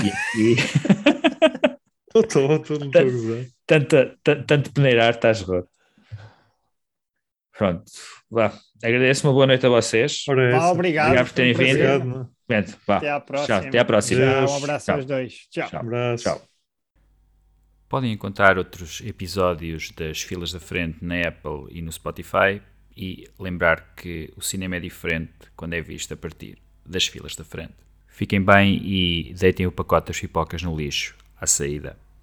E, e Estou estou peneirar, estás roto. Pronto, vá. Agradeço, uma boa noite a vocês. Ora, Vá, essa. obrigado. Obrigado por terem um vindo. Obrigado. Bento, vá. Até à próxima. Tchau, até à próxima. Deus. Um abraço Tchau. aos dois. Tchau. Tchau. Abraço. Tchau. Podem encontrar outros episódios das filas da frente na Apple e no Spotify e lembrar que o cinema é diferente quando é visto a partir das filas da frente. Fiquem bem e deitem o pacote das pipocas no lixo à saída.